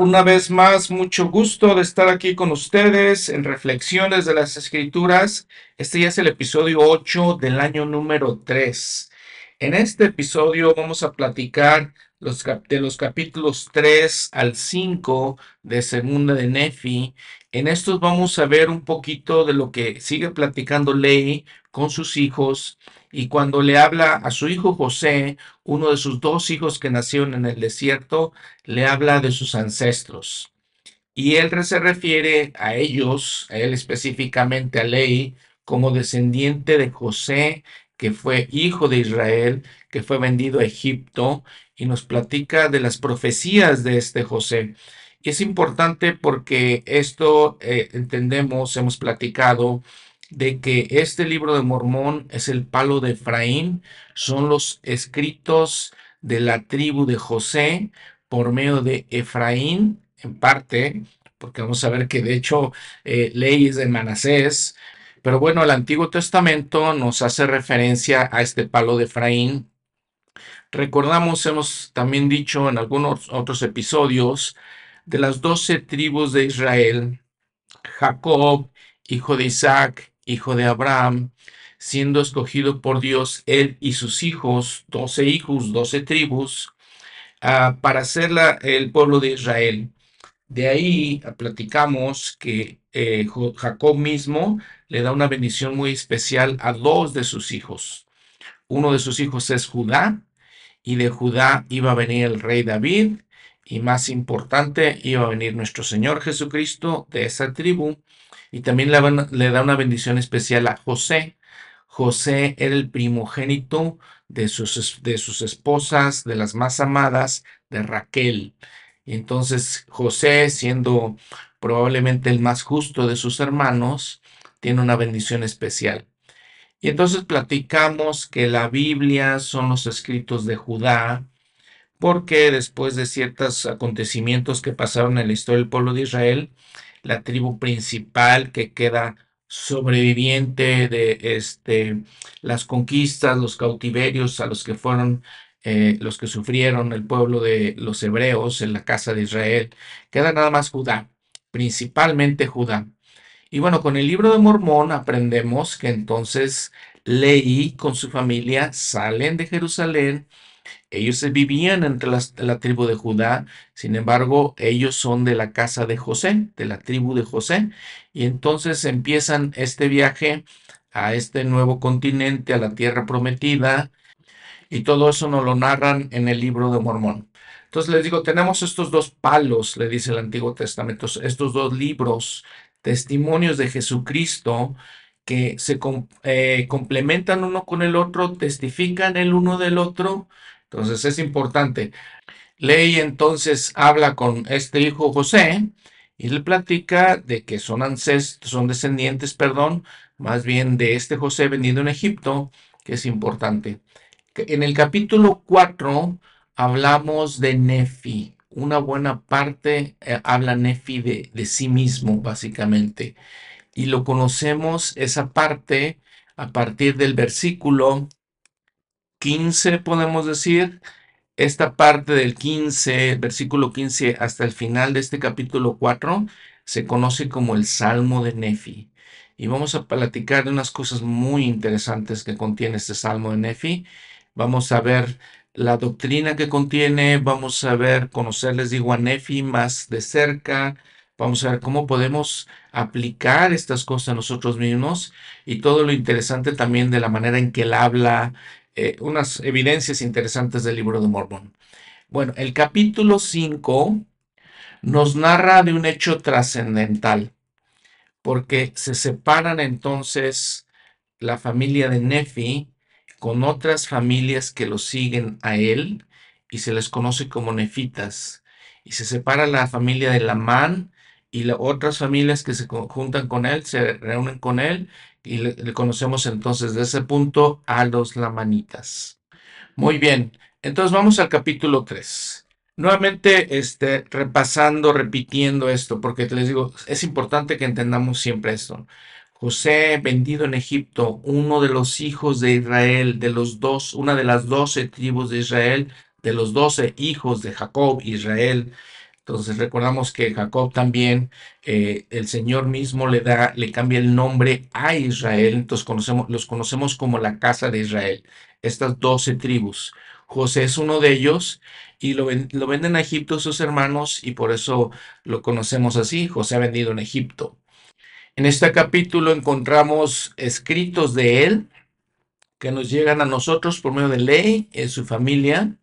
Una vez más, mucho gusto de estar aquí con ustedes en Reflexiones de las Escrituras. Este ya es el episodio 8 del año número 3. En este episodio vamos a platicar los, de los capítulos 3 al 5 de Segunda de Nefi. En estos vamos a ver un poquito de lo que sigue platicando Ley con sus hijos y cuando le habla a su hijo José, uno de sus dos hijos que nacieron en el desierto, le habla de sus ancestros. Y él se refiere a ellos, a él específicamente a Ley, como descendiente de José, que fue hijo de Israel, que fue vendido a Egipto, y nos platica de las profecías de este José. Y es importante porque esto eh, entendemos, hemos platicado, de que este libro de Mormón es el palo de Efraín, son los escritos de la tribu de José por medio de Efraín, en parte, porque vamos a ver que de hecho eh, leyes de Manasés, pero bueno, el Antiguo Testamento nos hace referencia a este palo de Efraín. Recordamos, hemos también dicho en algunos otros episodios, de las doce tribus de Israel, Jacob, hijo de Isaac, hijo de Abraham, siendo escogido por Dios él y sus hijos, doce hijos, doce tribus, ah, para ser el pueblo de Israel. De ahí platicamos que eh, Jacob mismo le da una bendición muy especial a dos de sus hijos. Uno de sus hijos es Judá, y de Judá iba a venir el rey David, y más importante, iba a venir nuestro Señor Jesucristo de esa tribu, y también le, da una bendición especial a José. José era el primogénito de sus, de sus esposas, de las más amadas, de Raquel. Entonces José, siendo probablemente el más justo de sus hermanos, tiene una bendición especial. Y entonces platicamos que la Biblia son los escritos de Judá, porque después de ciertos acontecimientos que pasaron en la historia del pueblo de Israel, la tribu principal que queda sobreviviente de este, las conquistas, los cautiverios a los que fueron eh, los que sufrieron el pueblo de los hebreos en la casa de Israel. Queda nada más Judá, principalmente Judá. Y bueno, con el libro de Mormón aprendemos que entonces Leí con su familia salen de Jerusalén ellos vivían entre la tribu de Judá, sin embargo, ellos son de la casa de José, de la tribu de José, y entonces empiezan este viaje a este nuevo continente, a la tierra prometida, y todo eso nos lo narran en el libro de Mormón. Entonces les digo, tenemos estos dos palos, le dice el Antiguo Testamento, estos dos libros, testimonios de Jesucristo, que se eh, complementan uno con el otro, testifican el uno del otro, entonces es importante. Ley entonces habla con este hijo José y le platica de que son son descendientes, perdón, más bien de este José venido en Egipto, que es importante. En el capítulo 4 hablamos de Nefi. Una buena parte eh, habla Nefi de, de sí mismo, básicamente. Y lo conocemos esa parte a partir del versículo 15, podemos decir, esta parte del 15, versículo 15 hasta el final de este capítulo 4, se conoce como el Salmo de Nefi. Y vamos a platicar de unas cosas muy interesantes que contiene este Salmo de Nefi. Vamos a ver la doctrina que contiene, vamos a ver, conocerles digo, a Nefi más de cerca, vamos a ver cómo podemos aplicar estas cosas a nosotros mismos y todo lo interesante también de la manera en que él habla, eh, unas evidencias interesantes del libro de Mormón. Bueno, el capítulo 5 nos narra de un hecho trascendental, porque se separan entonces la familia de Nefi con otras familias que lo siguen a él y se les conoce como nefitas. Y se separa la familia de Lamán y las otras familias que se juntan con él, se reúnen con él y le, conocemos entonces de ese punto a los lamanitas. Muy bien, entonces vamos al capítulo 3. Nuevamente, este, repasando, repitiendo esto, porque les digo, es importante que entendamos siempre esto. José, vendido en Egipto, uno de los hijos de Israel, de los dos, una de las doce tribus de Israel, de los doce hijos de Jacob, Israel. Entonces recordamos que Jacob también, eh, el Señor mismo le da, le cambia el nombre a Israel, entonces conocemos, los conocemos como la casa de Israel, estas doce tribus. José es uno de ellos y lo, lo venden a Egipto sus hermanos y por eso lo conocemos así, José ha vendido en Egipto. En este capítulo encontramos escritos de él que nos llegan a nosotros por medio de ley, en su familia,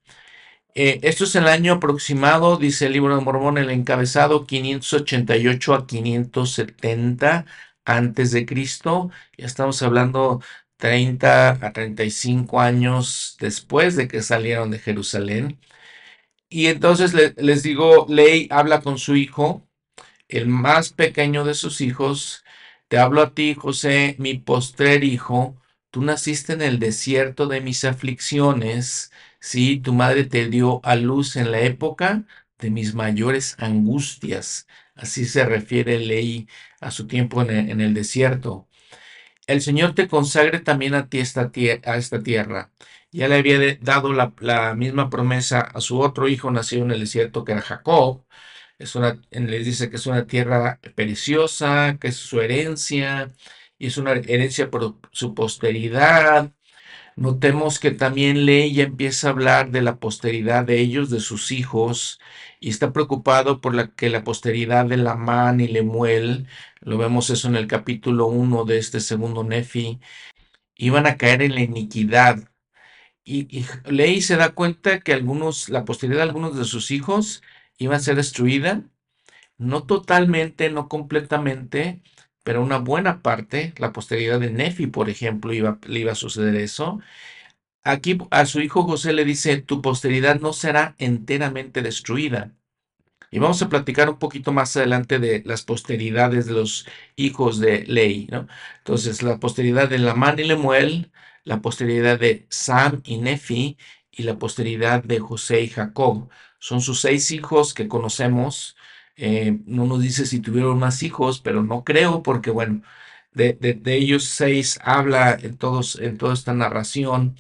eh, esto es el año aproximado, dice el libro de Mormón, el encabezado 588 a 570 antes de Cristo. Ya estamos hablando 30 a 35 años después de que salieron de Jerusalén. Y entonces les digo, Ley habla con su hijo, el más pequeño de sus hijos. Te hablo a ti, José, mi postrer hijo. Tú naciste en el desierto de mis aflicciones Sí, tu madre te dio a luz en la época de mis mayores angustias. Así se refiere Ley a su tiempo en el, desierto. El Señor te consagre también a ti esta, a esta tierra. Ya le había dado la, misma promesa a su otro hijo nacido en el desierto, que era Jacob. Es una, les dice que es una tierra preciosa, que es su herencia, y es una herencia por su posteridad, Notemos que también Ley ya empieza a hablar de la posteridad de ellos, de sus hijos, y está preocupado por que la posteridad de Lamán y Lemuel, lo vemos eso en el capítulo 1 de este segundo Nefi, iban a caer en la iniquidad. Y, y Ley se da cuenta que algunos, la posteridad de algunos de sus hijos iba a ser destruida, no totalmente, no completamente, pero una buena parte, la posteridad de Nefi, por ejemplo, iba, le iba a suceder eso. Aquí a su hijo José le dice, tu posteridad no será enteramente destruida. Y vamos a platicar un poquito más adelante de las posteridades de los hijos de Ley. ¿no? Entonces, la posteridad de Lamán y Lemuel, la posteridad de Sam y Nefi y la posteridad de José y Jacob. Son sus seis hijos que conocemos eh, no nos dice si tuvieron más hijos, pero no creo porque, bueno, de, ellos seis habla en, todos, en toda esta narración.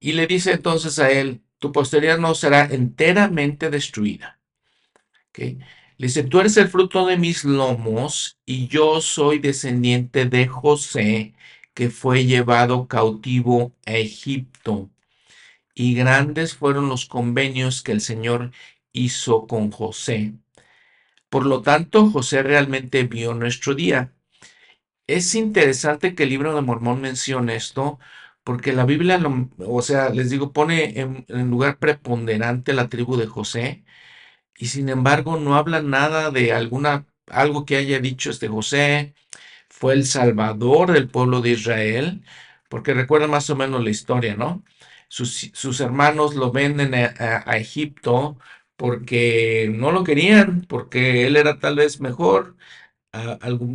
Y le dice entonces a él, tu posteridad no será enteramente destruida. Le dice, tú eres el fruto de mis lomos y yo soy descendiente de José, que fue llevado cautivo a Egipto. Y grandes fueron los convenios que el Señor hizo con José. Por lo tanto, José realmente vio nuestro día. Es interesante que el libro de Mormón mencione esto, porque la Biblia, o sea, les digo, pone en, lugar preponderante la tribu de José, y sin embargo no habla nada de alguna, algo que haya dicho este José, fue el salvador del pueblo de Israel, porque recuerda más o menos la historia, ¿no? Sus, hermanos lo venden a Egipto porque no lo querían, porque él era tal vez mejor,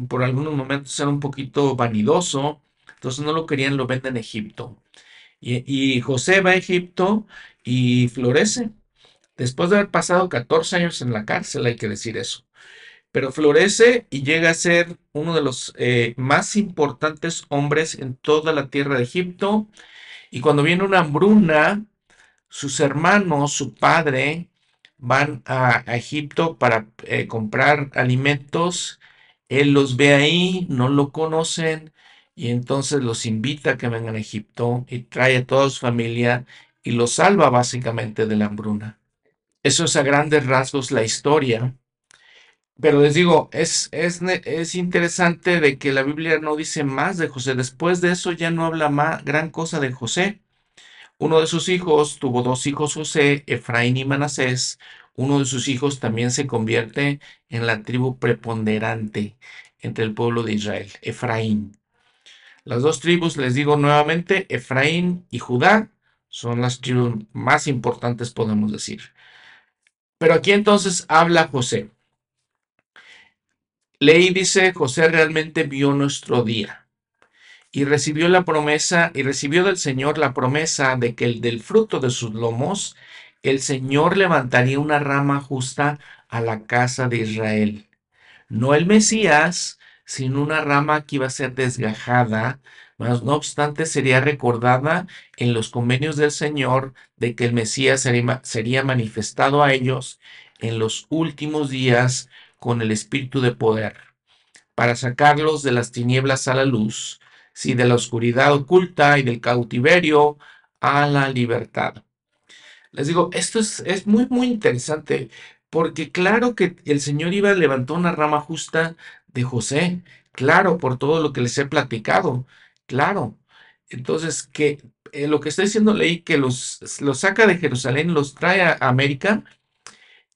por algunos momentos era un poquito vanidoso, entonces no lo querían, lo venden en Egipto. Y, José va a Egipto y florece. Después de haber pasado 14 años en la cárcel, hay que decir eso. Pero florece y llega a ser uno de los eh, más importantes hombres en toda la tierra de Egipto. Y cuando viene una hambruna, sus hermanos, su padre, van a, Egipto para eh, comprar alimentos. Él los ve ahí, no lo conocen y entonces los invita a que vengan a Egipto y trae a toda su familia y los salva básicamente de la hambruna. Eso es a grandes rasgos la historia. Pero les digo, es, es, es, interesante de que la Biblia no dice más de José. Después de eso ya no habla más gran cosa de José. Uno de sus hijos tuvo dos hijos José, Efraín y Manasés. Uno de sus hijos también se convierte en la tribu preponderante entre el pueblo de Israel, Efraín. Las dos tribus, les digo nuevamente, Efraín y Judá, son las tribus más importantes, podemos decir. Pero aquí entonces habla José. Ley dice, José realmente vio nuestro día y recibió la promesa y recibió del Señor la promesa de que el del fruto de sus lomos el Señor levantaría una rama justa a la casa de Israel. No el Mesías, sino una rama que iba a ser desgajada, mas no obstante sería recordada en los convenios del Señor de que el Mesías sería, sería manifestado a ellos en los últimos días con el espíritu de poder, para sacarlos de las tinieblas a la luz, sí, de la oscuridad oculta y del cautiverio a la libertad. Les digo, esto es, es muy, muy interesante, porque claro que el Señor iba a levantar una rama justa de José, claro, por todo lo que les he platicado, claro. Entonces, que eh, lo que está diciendo Ley, que los, los saca de Jerusalén, los trae a América,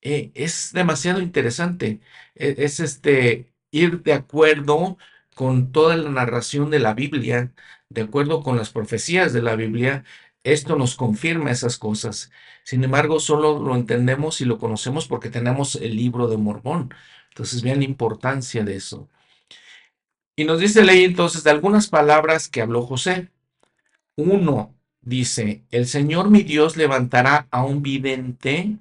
eh, es demasiado interesante. E, es este ir de acuerdo con toda la narración de la Biblia, de acuerdo con las profecías de la Biblia, esto nos confirma esas cosas. Sin embargo, solo lo entendemos y lo conocemos porque tenemos el libro de Mormón. Entonces, vean la importancia de eso. Y nos dice ley entonces de algunas palabras que habló José. Uno dice, el Señor mi Dios levantará a un vidente,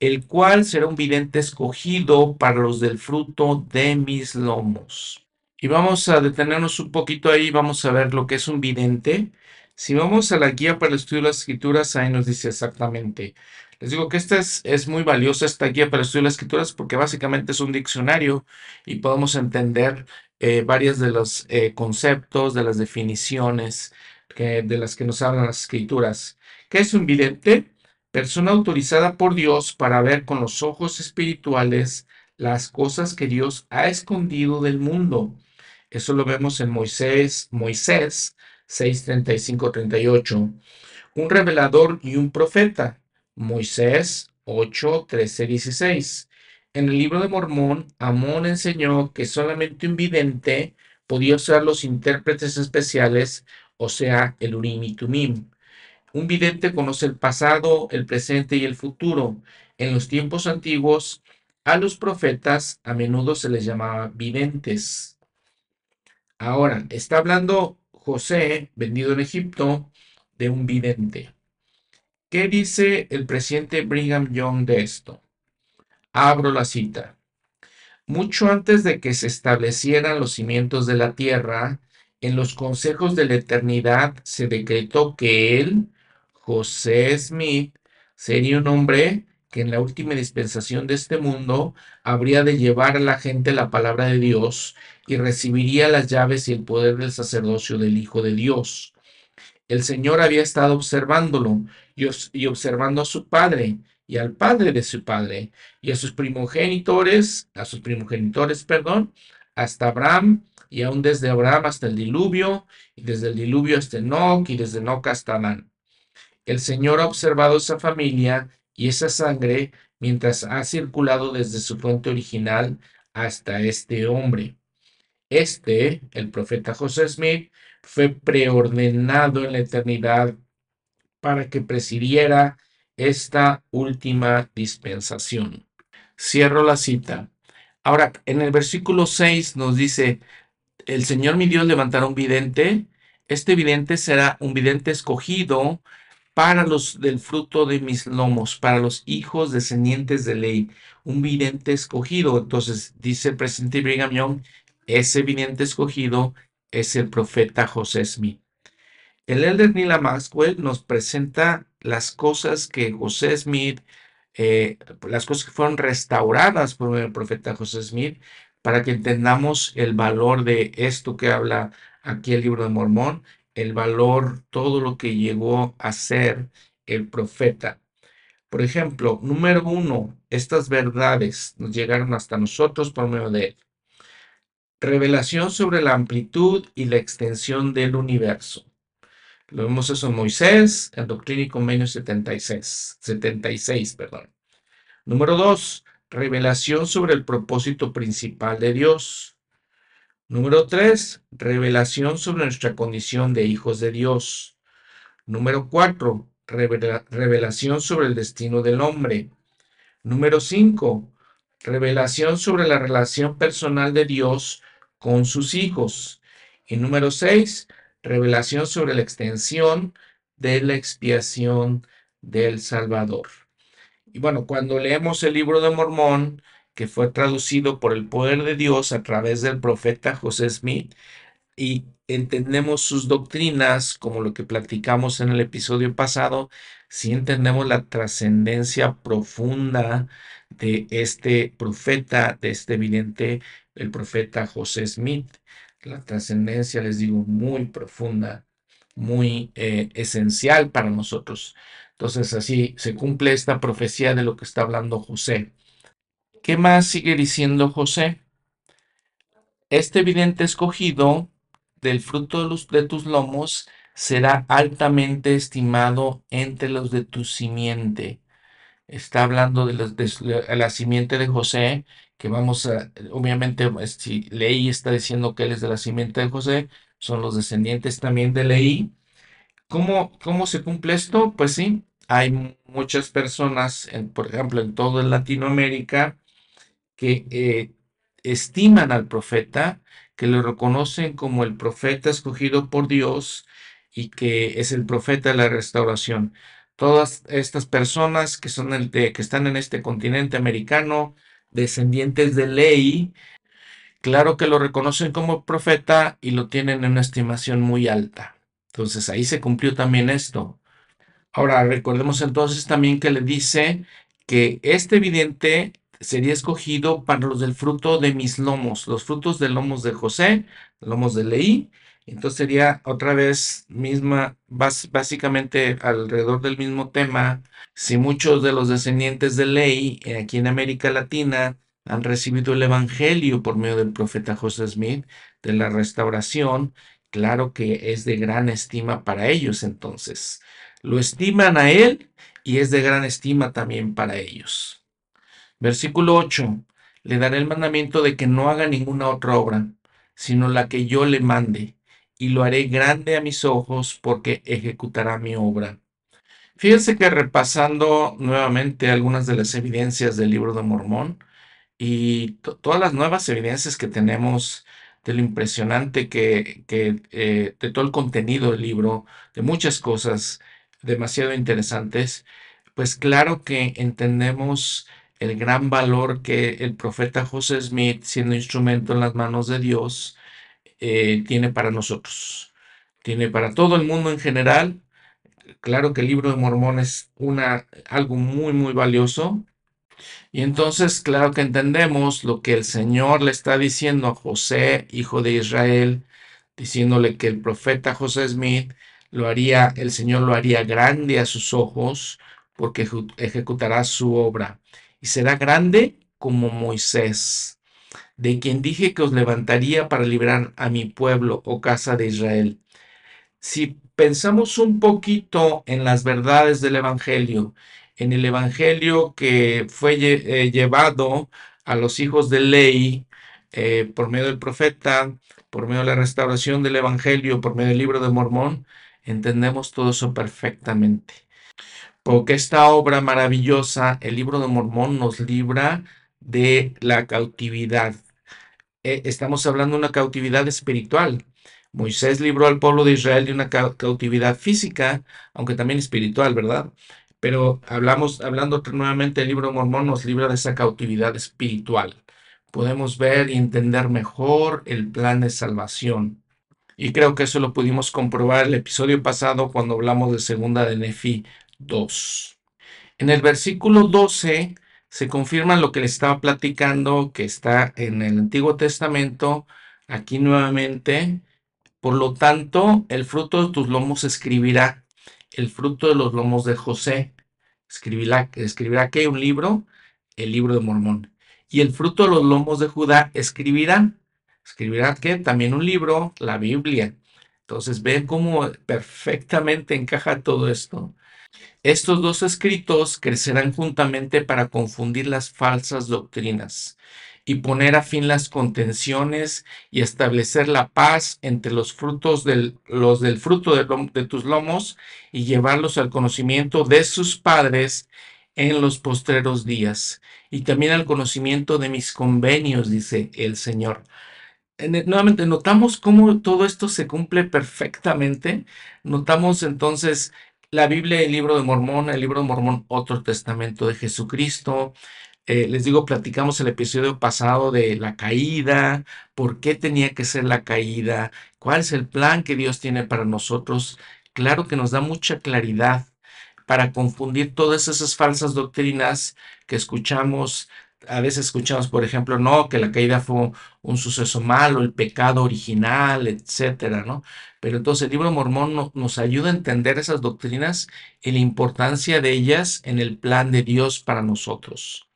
el cual será un vidente escogido para los del fruto de mis lomos. Y vamos a detenernos un poquito ahí, vamos a ver lo que es un vidente. Si vamos a la guía para el estudio de las escrituras, ahí nos dice exactamente. Les digo que esta es, es muy valiosa, esta guía para el estudio de las escrituras, porque básicamente es un diccionario y podemos entender eh, varios de los eh, conceptos, de las definiciones que, de las que nos hablan las escrituras. ¿Qué es un vidente? Persona autorizada por Dios para ver con los ojos espirituales las cosas que Dios ha escondido del mundo. Eso lo vemos en Moisés, Moisés 6:35, 38. Un revelador y un profeta. Moisés 8, 13, 16. En el libro de Mormón, Amón enseñó que solamente un vidente podía usar los intérpretes especiales, o sea, el Urim y Tumim. Un vidente conoce el pasado, el presente y el futuro. En los tiempos antiguos, a los profetas a menudo se les llamaba videntes. Ahora, está hablando José, vendido en Egipto, de un vidente. ¿Qué dice el presidente Brigham Young de esto? Abro la cita. Mucho antes de que se establecieran los cimientos de la tierra, en los consejos de la eternidad se decretó que él, José Smith, sería un hombre que en la última dispensación de este mundo habría de llevar a la gente la palabra de Dios y recibiría las llaves y el poder del sacerdocio del Hijo de Dios. El Señor había estado observándolo y, observando a su padre y al padre de su padre y a sus primogenitores, a sus primogenitores, perdón, hasta Abraham y aún desde Abraham hasta el diluvio y desde el diluvio hasta Enoch y desde Enoch hasta Adán. El Señor ha observado esa familia y esa sangre mientras ha circulado desde su fuente original hasta este hombre. Este, el profeta José Smith, fue preordenado en la eternidad para que presidiera esta última dispensación. Cierro la cita. Ahora, en el versículo 6 nos dice, el Señor mi Dios levantará un vidente. Este vidente será un vidente escogido para los del fruto de mis lomos, para los hijos descendientes de ley, un vidente escogido. Entonces, dice el presidente Brigham Young, ese vidente escogido es el profeta José Smith. El elder Nila Maxwell nos presenta las cosas que José Smith, eh, las cosas que fueron restauradas por el profeta José Smith, para que entendamos el valor de esto que habla aquí el libro de Mormón, el valor, todo lo que llegó a ser el profeta. Por ejemplo, número uno, estas verdades nos llegaron hasta nosotros por medio de él. Revelación sobre la amplitud y la extensión del universo. Lo vemos eso en Moisés, en Doctrina y Convenio 76, 76 perdón. Número 2. Revelación sobre el propósito principal de Dios. Número 3. Revelación sobre nuestra condición de hijos de Dios. Número 4. Revelación sobre el destino del hombre. Número 5. Revelación sobre la relación personal de Dios con sus hijos. Y número seis, revelación sobre la extensión de la expiación del Salvador. Y bueno, cuando leemos el libro de Mormón, que fue traducido por el poder de Dios a través del profeta José Smith, y entendemos sus doctrinas, como lo que platicamos en el episodio pasado, si entendemos la trascendencia profunda de este profeta, de este evidente, el profeta José Smith. La trascendencia, les digo, muy profunda, muy eh, esencial para nosotros. Entonces así se cumple esta profecía de lo que está hablando José. ¿Qué más sigue diciendo José? Este evidente escogido del fruto de, tus lomos será altamente estimado entre los de tu simiente. Está hablando de, la simiente de José, que vamos a, obviamente, si Leí está diciendo que él es de la simiente de José, son los descendientes también de Leí. ¿Cómo, cómo se cumple esto? Pues sí, hay muchas personas, por ejemplo, en toda Latinoamérica, que eh, estiman al profeta, que lo reconocen como el profeta escogido por Dios y que es el profeta de la restauración. Todas estas personas que, son de, que están en este continente americano, descendientes de ley, claro que lo reconocen como profeta y lo tienen en una estimación muy alta. Entonces ahí se cumplió también esto. Ahora recordemos entonces también que le dice que este evidente sería escogido para los del fruto de mis lomos, los frutos de lomos de José, lomos de Leí. Entonces sería otra vez misma, básicamente alrededor del mismo tema. Si muchos de los descendientes de Leí eh, aquí en América Latina han recibido el Evangelio por medio del profeta José Smith de la restauración, claro que es de gran estima para ellos entonces. Lo estiman a él y es de gran estima también para ellos. Versículo 8. Le daré el mandamiento de que no haga ninguna otra obra, sino la que yo le mande, y lo haré grande a mis ojos porque ejecutará mi obra. Fíjense que repasando nuevamente algunas de las evidencias del libro de Mormón y todas las nuevas evidencias que tenemos de lo impresionante que, que eh, de todo el contenido del libro, de muchas cosas demasiado interesantes, pues claro que entendemos el gran valor que el profeta José Smith, siendo instrumento en las manos de Dios, eh, tiene para nosotros. Tiene para todo el mundo en general. Claro que el libro de Mormón es una, algo muy, muy valioso. Y entonces, claro que entendemos lo que el Señor le está diciendo a José, hijo de Israel, diciéndole que el profeta José Smith lo haría, el Señor lo haría grande a sus ojos porque ejecutará su obra y será grande como Moisés, de quien dije que os levantaría para librar a mi pueblo, o oh casa de Israel. Si pensamos un poquito en las verdades del Evangelio, en el Evangelio que fue eh, llevado a los hijos de ley eh, por medio del profeta, por medio de la restauración del Evangelio, por medio del libro de Mormón, entendemos todo eso perfectamente porque esta obra maravillosa, el libro de Mormón, nos libra de la cautividad. Eh, estamos hablando de una cautividad espiritual. Moisés libró al pueblo de Israel de una cautividad física, aunque también espiritual, ¿verdad? Pero hablamos, hablando nuevamente, el libro Mormón nos libra de esa cautividad espiritual. Podemos ver y entender mejor el plan de salvación. Y creo que eso lo pudimos comprobar el episodio pasado cuando hablamos de segunda de Nefi 2. En el versículo 12 se confirma lo que le estaba platicando, que está en el Antiguo Testamento, aquí nuevamente. Por lo tanto, el fruto de tus lomos escribirá, el fruto de los lomos de José. Escribirá, escribirá que un libro, el libro de Mormón. Y el fruto de los lomos de Judá escribirá, escribirá que también un libro, la Biblia. Entonces, ven cómo perfectamente encaja todo esto. Estos dos escritos crecerán juntamente para confundir las falsas doctrinas y poner a fin las contenciones y establecer la paz entre los frutos del, los del fruto de, de tus lomos y llevarlos al conocimiento de sus padres en los postreros días y también al conocimiento de mis convenios, dice el Señor. Nuevamente, notamos cómo todo esto se cumple perfectamente. Notamos entonces la Biblia, el libro de Mormón, el libro de Mormón, otro testamento de Jesucristo. Eh, les digo, platicamos el episodio pasado de la caída, por qué tenía que ser la caída, cuál es el plan que Dios tiene para nosotros. Claro que nos da mucha claridad para confundir todas esas falsas doctrinas que escuchamos. A veces escuchamos, por ejemplo, no, que la caída fue un suceso malo, el pecado original, etcétera, ¿no? Pero entonces el libro Mormón nos ayuda a entender esas doctrinas y la importancia de ellas en el plan de Dios para nosotros.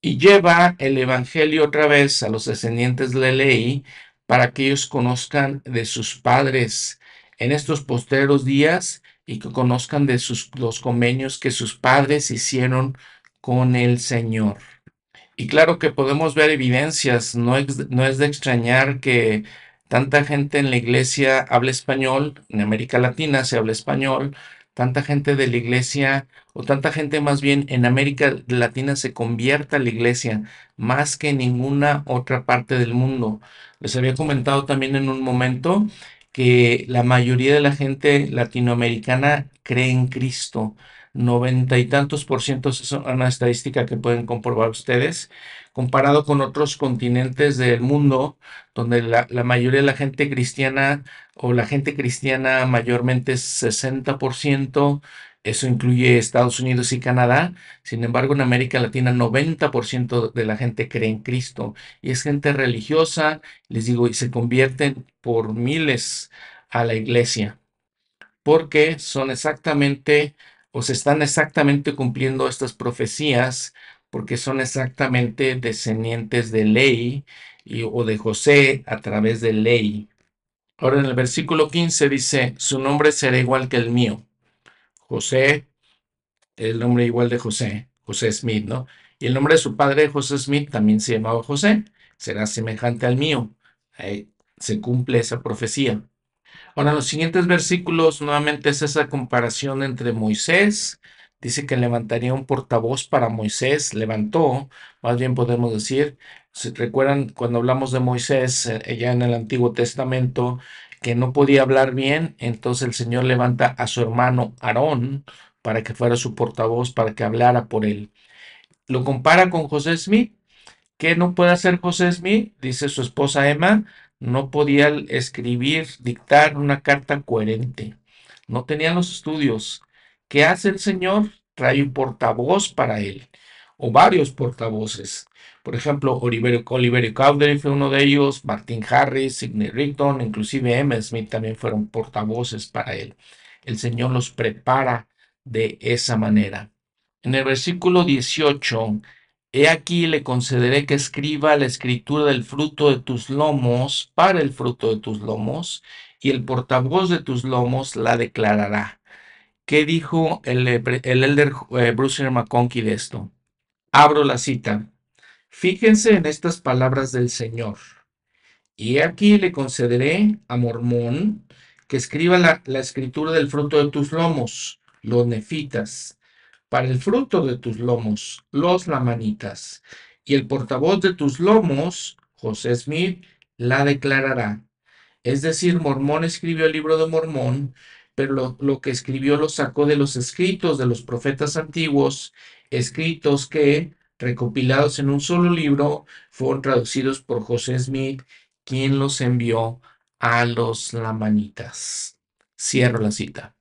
Y lleva el Evangelio otra vez a los descendientes de la ley para que ellos conozcan de sus padres en estos posteros días y que conozcan de sus, los convenios que sus padres hicieron con el Señor. Y claro que podemos ver evidencias, no es, no es de extrañar que tanta gente en la iglesia habla español, en América Latina se habla español, tanta gente de la iglesia, o tanta gente más bien en América Latina se convierta a la iglesia más que en ninguna otra parte del mundo. Les había comentado también en un momento que la mayoría de la gente latinoamericana cree en Cristo. Noventa y tantos por ciento es una estadística que pueden comprobar ustedes, comparado con otros continentes del mundo, donde la, la mayoría de la gente cristiana o la gente cristiana mayormente es 60%, eso incluye Estados Unidos y Canadá. Sin embargo, en América Latina 90% de la gente cree en Cristo y es gente religiosa, les digo, y se convierten por miles a la iglesia porque son exactamente se están exactamente cumpliendo estas profecías porque son exactamente descendientes de ley y, o de José a través de ley. Ahora en el versículo 15 dice, su nombre será igual que el mío. José, el nombre igual de José, José Smith, ¿no? Y el nombre de su padre, José Smith, también se llamaba José, será semejante al mío. Se cumple esa profecía. Ahora, los siguientes versículos, nuevamente es esa comparación entre Moisés, dice que levantaría un portavoz para Moisés, levantó, más bien podemos decir, si recuerdan cuando hablamos de Moisés, eh, ya en el Antiguo Testamento, que no podía hablar bien, entonces el Señor levanta a su hermano Aarón para que fuera su portavoz, para que hablara por él. Lo compara con José Smith. ¿Qué no puede hacer José Smith? Dice su esposa Emma, no podía escribir, dictar una carta coherente. No tenía los estudios. ¿Qué hace el Señor? Trae un portavoz para él, o varios portavoces. Por ejemplo, Oliverio, Oliverio Cowdery fue uno de ellos, Martin Harris, Sidney Rigdon, inclusive M. Smith también fueron portavoces para él. El Señor los prepara de esa manera. En el versículo 18, He aquí le concederé que escriba la escritura del fruto de tus lomos para el fruto de tus lomos, y el portavoz de tus lomos la declarará. ¿Qué dijo el, el elder eh, Bruce McConkie de esto? Abro la cita. Fíjense en estas palabras del Señor. Y aquí le concederé a Mormón que escriba la, escritura del fruto de tus lomos, los nefitas, para el fruto de tus lomos, los lamanitas, y el portavoz de tus lomos, José Smith, la declarará. Es decir, Mormón escribió el libro de Mormón, pero lo que escribió lo sacó de los escritos de los profetas antiguos, escritos que recopilados en un solo libro, fueron traducidos por José Smith, quien los envió a los lamanitas. Cierro la cita.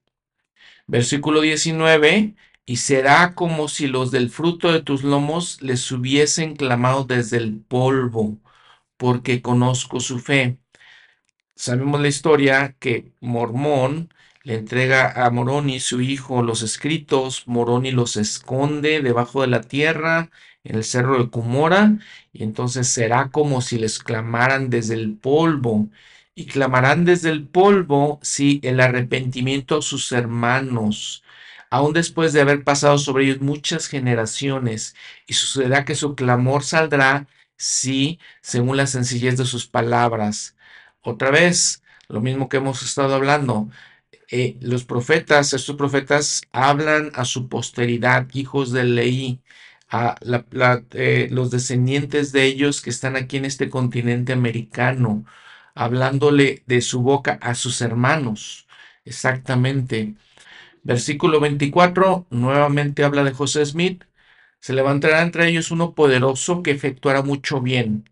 Versículo 19, y será como si los del fruto de tus lomos les hubiesen clamado desde el polvo, porque conozco su fe. Sabemos la historia que Mormón le entrega a Moroni su hijo los escritos, Moroni los esconde debajo de la tierra en el cerro de Cumora, y entonces será como si les clamaran desde el polvo, y clamarán desde el polvo, si el arrepentimiento a sus hermanos, aun después de haber pasado sobre ellos muchas generaciones, y sucederá que su clamor saldrá, si, según la sencillez de sus palabras. Otra vez, lo mismo que hemos estado hablando, eh, los profetas, estos profetas hablan a su posteridad, hijos de Leí, a eh, los descendientes de ellos que están aquí en este continente americano, hablándole de su boca a sus hermanos. Exactamente. Versículo 24, nuevamente habla de José Smith. Se levantará entre ellos uno poderoso que efectuará mucho bien.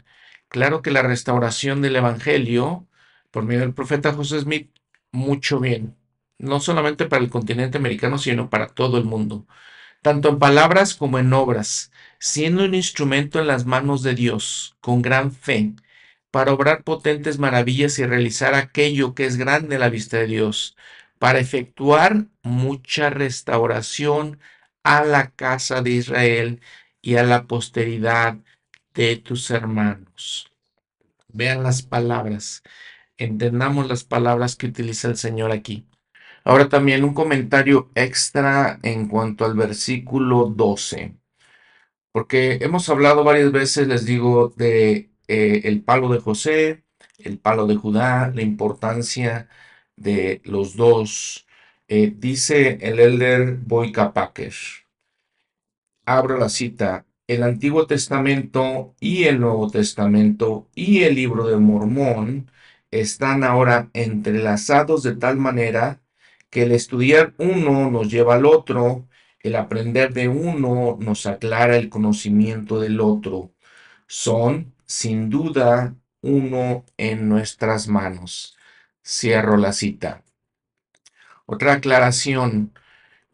Claro que la restauración del Evangelio, por medio del profeta José Smith, mucho bien no solamente para el continente americano, sino para todo el mundo, tanto en palabras como en obras, siendo un instrumento en las manos de Dios, con gran fe, para obrar potentes maravillas y realizar aquello que es grande a la vista de Dios, para efectuar mucha restauración a la casa de Israel y a la posteridad de tus hermanos. Vean las palabras, entendamos las palabras que utiliza el Señor aquí. Ahora también un comentario extra en cuanto al versículo 12, porque hemos hablado varias veces, les digo, de eh, el palo de José, el palo de Judá, la importancia los dos. Eh, dice el elder Boyka Packer, abro la cita, el Antiguo Testamento y el Nuevo Testamento y el libro de Mormón están ahora entrelazados de tal manera que el estudiar uno nos lleva al otro, el aprender de uno nos aclara el conocimiento del otro. Son, sin duda, uno en nuestras manos. Cierro la cita. Otra aclaración.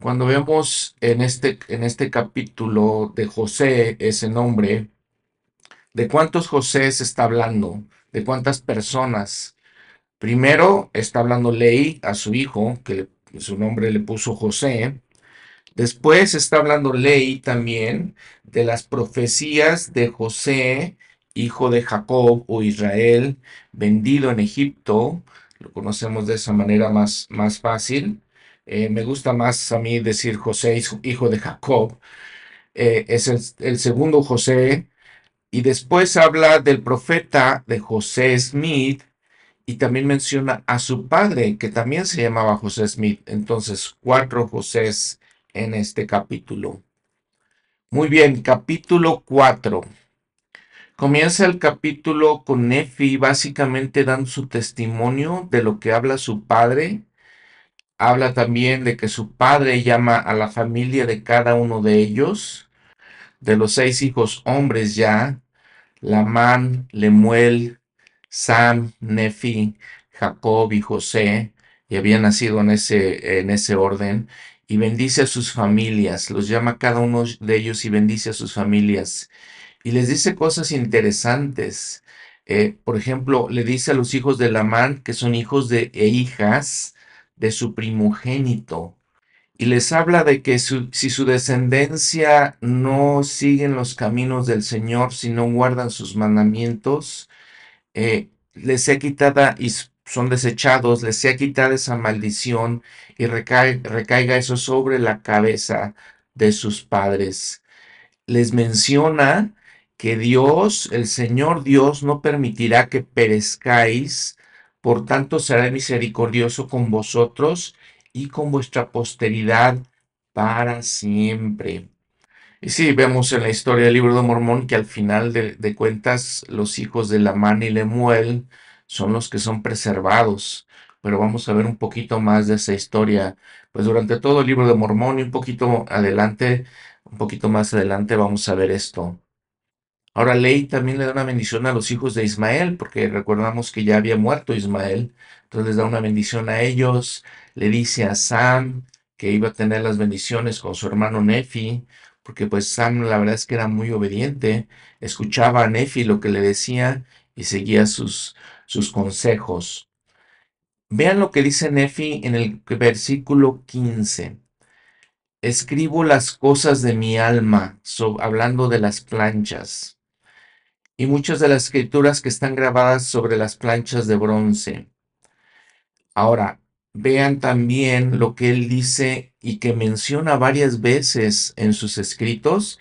Cuando vemos en este, en este capítulo de José ese nombre, ¿de cuántos José se está hablando? ¿De cuántas personas? Primero está hablando Ley a su hijo, que su nombre le puso José. Después está hablando Ley también de las profecías de José, hijo de Jacob o Israel, vendido en Egipto. Lo conocemos de esa manera más, más fácil. Eh, me gusta más a mí decir José, hijo de Jacob. Eh, es el, el, segundo José. Y después habla del profeta de José Smith. Y también menciona a su padre, que también se llamaba José Smith. Entonces, cuatro Josés en este capítulo. Muy bien, capítulo 4. Comienza el capítulo con Nefi básicamente dando su testimonio de lo que habla su padre. Habla también de que su padre llama a la familia de cada uno de ellos, de los seis hijos hombres ya, Lamán, Lemuel, Sam, Nefi, Jacob y José, y habían nacido en ese, en ese orden, y bendice a sus familias, los llama cada uno de ellos y bendice a sus familias, y les dice cosas interesantes. Eh, por ejemplo, le dice a los hijos de Lamán, que son hijos de e hijas, de su primogénito y les habla de que si su descendencia no siguen los caminos del Señor, si no guardan sus mandamientos, eh, les sea quitada y son desechados, les sea quitada esa maldición y recaiga eso sobre la cabeza de sus padres. Les menciona que Dios, el Señor Dios, no permitirá que perezcáis, por tanto, será misericordioso con vosotros y con vuestra posteridad para siempre. Y sí, vemos en la historia del libro de Mormón que al final de, cuentas los hijos de Lamán y Lemuel son los que son preservados. Pero vamos a ver un poquito más de esa historia. Pues durante todo el libro de Mormón y un poquito adelante, un poquito más adelante vamos a ver esto. Ahora Ley también le da una bendición a los hijos de Ismael, porque recordamos que ya había muerto Ismael, entonces les da una bendición a ellos, le dice a Sam que iba a tener las bendiciones con su hermano Nefi, porque pues Sam la verdad es que era muy obediente, escuchaba a Nefi lo que le decía y seguía sus, sus consejos. Vean lo que dice Nefi en el versículo 15. Escribo las cosas de mi alma, hablando de las planchas y muchas de las escrituras que están grabadas sobre las planchas de bronce. Ahora, vean también lo que él dice y que menciona varias veces en sus escritos.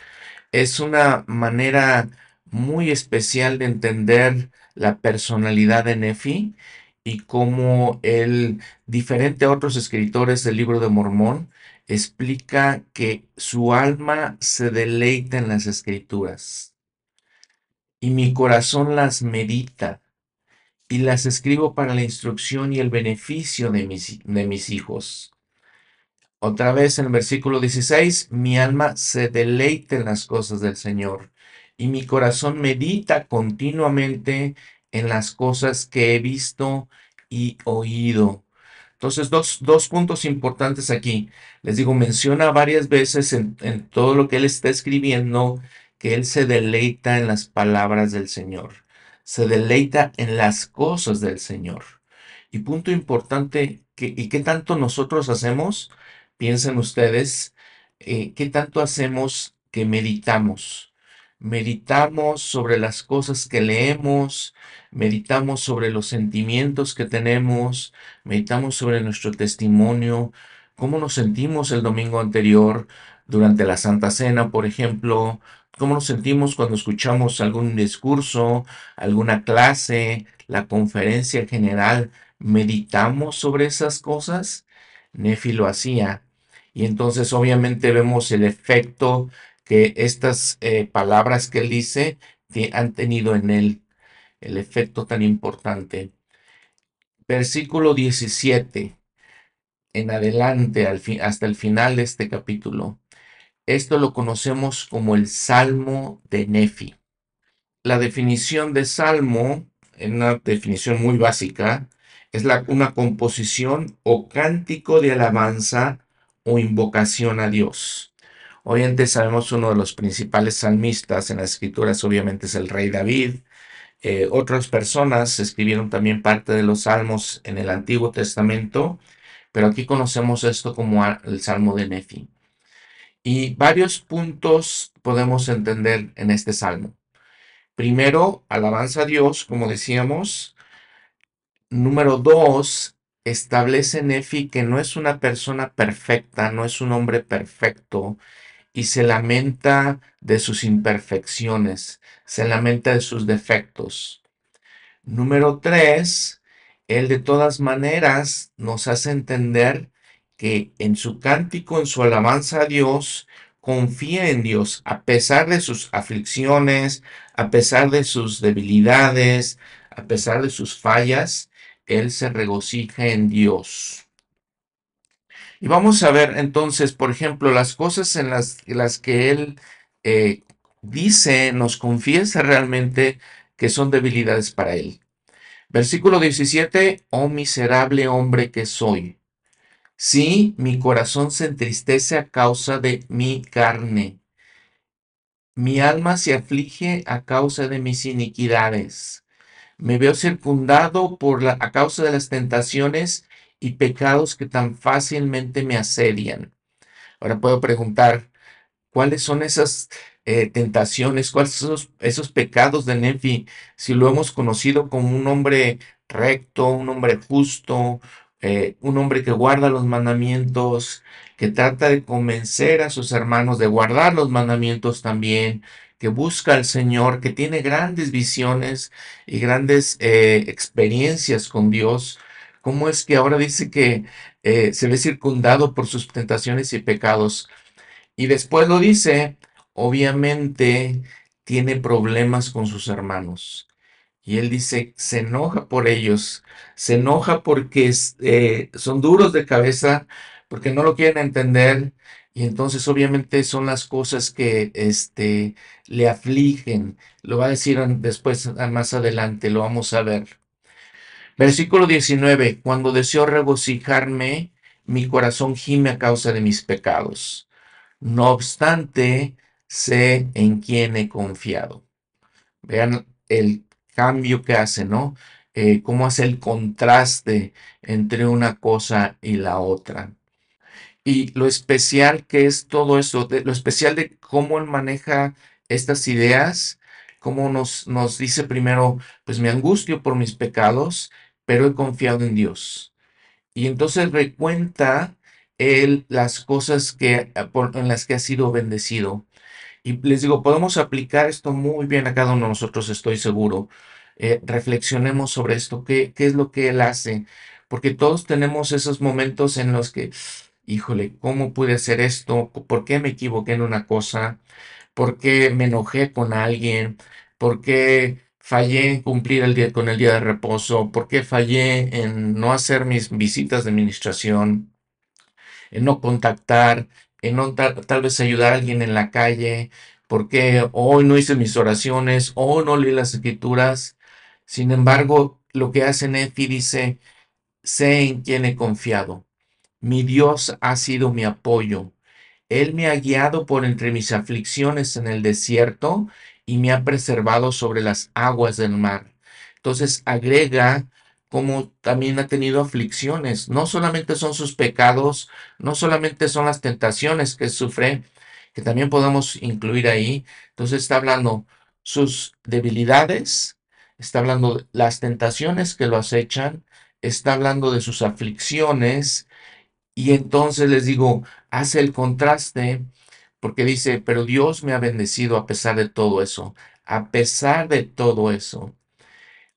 Es una manera muy especial de entender la personalidad de Nefi y cómo él, diferente a otros escritores del libro de Mormón, explica que su alma se deleita en las escrituras y mi corazón las medita y las escribo para la instrucción y el beneficio de mis, de mis hijos. Otra vez en el versículo 16, mi alma se deleita en las cosas del Señor y mi corazón medita continuamente en las cosas que he visto y oído. Entonces, dos, dos puntos importantes aquí. Les digo, menciona varias veces en, en todo lo que él está escribiendo que él se deleita en las palabras del Señor, se deleita en las cosas del Señor. Y punto importante, que, ¿y qué tanto nosotros hacemos? Piensen ustedes, eh, ¿qué tanto hacemos que meditamos? Meditamos sobre las cosas que leemos, meditamos sobre los sentimientos que tenemos, meditamos sobre nuestro testimonio, cómo nos sentimos el domingo anterior durante la Santa Cena, por ejemplo, cómo nos sentimos cuando escuchamos algún discurso, alguna clase, la conferencia general, meditamos sobre esas cosas. Nefi lo hacía. Y entonces obviamente vemos el efecto que estas eh, palabras que él dice han tenido en él, el efecto tan importante. Versículo 17 en adelante, hasta el final de este capítulo. Esto lo conocemos como el Salmo de Nefi. La definición de salmo, en una definición muy básica, es una composición o cántico de alabanza o invocación a Dios. Día sabemos uno de los principales salmistas en las escrituras, obviamente es el rey David. Eh, otras personas escribieron también parte de los salmos en el Antiguo Testamento, pero aquí conocemos esto como el Salmo de Nefi. Y varios puntos podemos entender en este salmo. Primero, alabanza a Dios, como decíamos. Número dos, establece Nefi que no es una persona perfecta, no es un hombre perfecto y se lamenta de sus imperfecciones, se lamenta de sus defectos. Número tres, él de todas maneras nos hace entender que en su cántico, en su alabanza a Dios, confía en Dios a pesar de sus aflicciones, a pesar de sus debilidades, a pesar de sus fallas, él se regocija en Dios. Y vamos a ver entonces, por ejemplo, las cosas en las, las que él eh, dice, nos confiesa realmente que son debilidades para él. Versículo 17, oh miserable hombre que soy. Sí, mi corazón se entristece a causa de mi carne. Mi alma se aflige a causa de mis iniquidades. Me veo circundado por la, a causa de las tentaciones y pecados que tan fácilmente me asedian. Ahora puedo preguntar, ¿cuáles son esas eh, tentaciones? ¿Cuáles son esos, esos pecados de Nefi? Si lo hemos conocido como un hombre recto, un hombre justo, eh, un hombre que guarda los mandamientos, que trata de convencer a sus hermanos de guardar los mandamientos también, que busca al Señor, que tiene grandes visiones y grandes eh, experiencias con Dios. ¿Cómo es que ahora dice que eh, se ve circundado por sus tentaciones y pecados? Y después lo dice, obviamente tiene problemas con sus hermanos. Y él dice, se enoja por ellos, se enoja porque eh, son duros de cabeza, porque no lo quieren entender. Y entonces obviamente son las cosas que este, le afligen. Lo va a decir después, más adelante, lo vamos a ver. Versículo 19, cuando deseo regocijarme, mi corazón gime a causa de mis pecados. No obstante, sé en quién he confiado. Vean el cambio que hace, ¿no? Eh, cómo hace el contraste entre una cosa y la otra. Y lo especial que es todo eso, lo especial de cómo él maneja estas ideas, cómo nos, nos dice primero, pues me angustio por mis pecados, pero he confiado en Dios. Y entonces recuenta él las cosas que, en las que ha sido bendecido. Y les digo, podemos aplicar esto muy bien a cada uno de nosotros, estoy seguro. Eh, reflexionemos sobre esto, ¿qué, qué es lo que él hace, porque todos tenemos esos momentos en los que, híjole, ¿cómo pude hacer esto? ¿Por qué me equivoqué en una cosa? ¿Por qué me enojé con alguien? ¿Por qué fallé en cumplir el día con el día de reposo? ¿Por qué fallé en no hacer mis visitas de administración? En no contactar, en no tal, vez ayudar a alguien en la calle, porque hoy no hice mis oraciones, hoy no leí las escrituras. Sin embargo, lo que hace Nefi dice, sé en quién he confiado. Mi Dios ha sido mi apoyo. Él me ha guiado por entre mis aflicciones en el desierto y me ha preservado sobre las aguas del mar. Entonces agrega como también ha tenido aflicciones. No solamente son sus pecados, no solamente son las tentaciones que sufre, que también podemos incluir ahí. Entonces está hablando sus debilidades, está hablando las tentaciones que lo acechan, está hablando de sus aflicciones y entonces les digo, hace el contraste porque dice, pero Dios me ha bendecido a pesar de todo eso, a pesar de todo eso.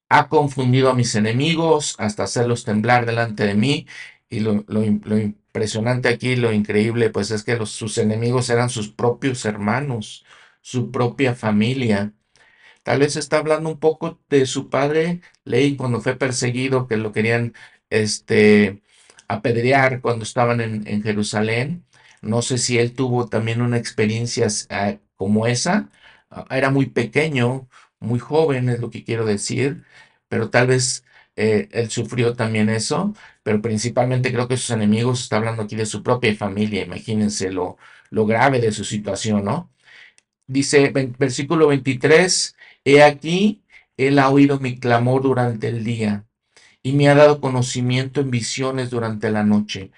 Ha confundido a mis enemigos hasta hacerlos temblar delante de mí. Y lo, impresionante aquí, lo increíble, pues es que sus enemigos eran sus propios hermanos, su propia familia. Tal vez está hablando un poco de su padre Ley cuando fue perseguido, que lo querían este, apedrear cuando estaban en, Jerusalén. No sé si él tuvo también una experiencia ah, como esa. Ah, era muy pequeño, muy joven, es lo que quiero decir, pero tal vez eh, él sufrió también eso, pero principalmente creo que sus enemigos, está hablando aquí de su propia familia, imagínense lo, lo grave de su situación, ¿no? Dice versículo 23, he aquí, él ha oído mi clamor durante el día y me ha dado conocimiento en visiones durante la noche.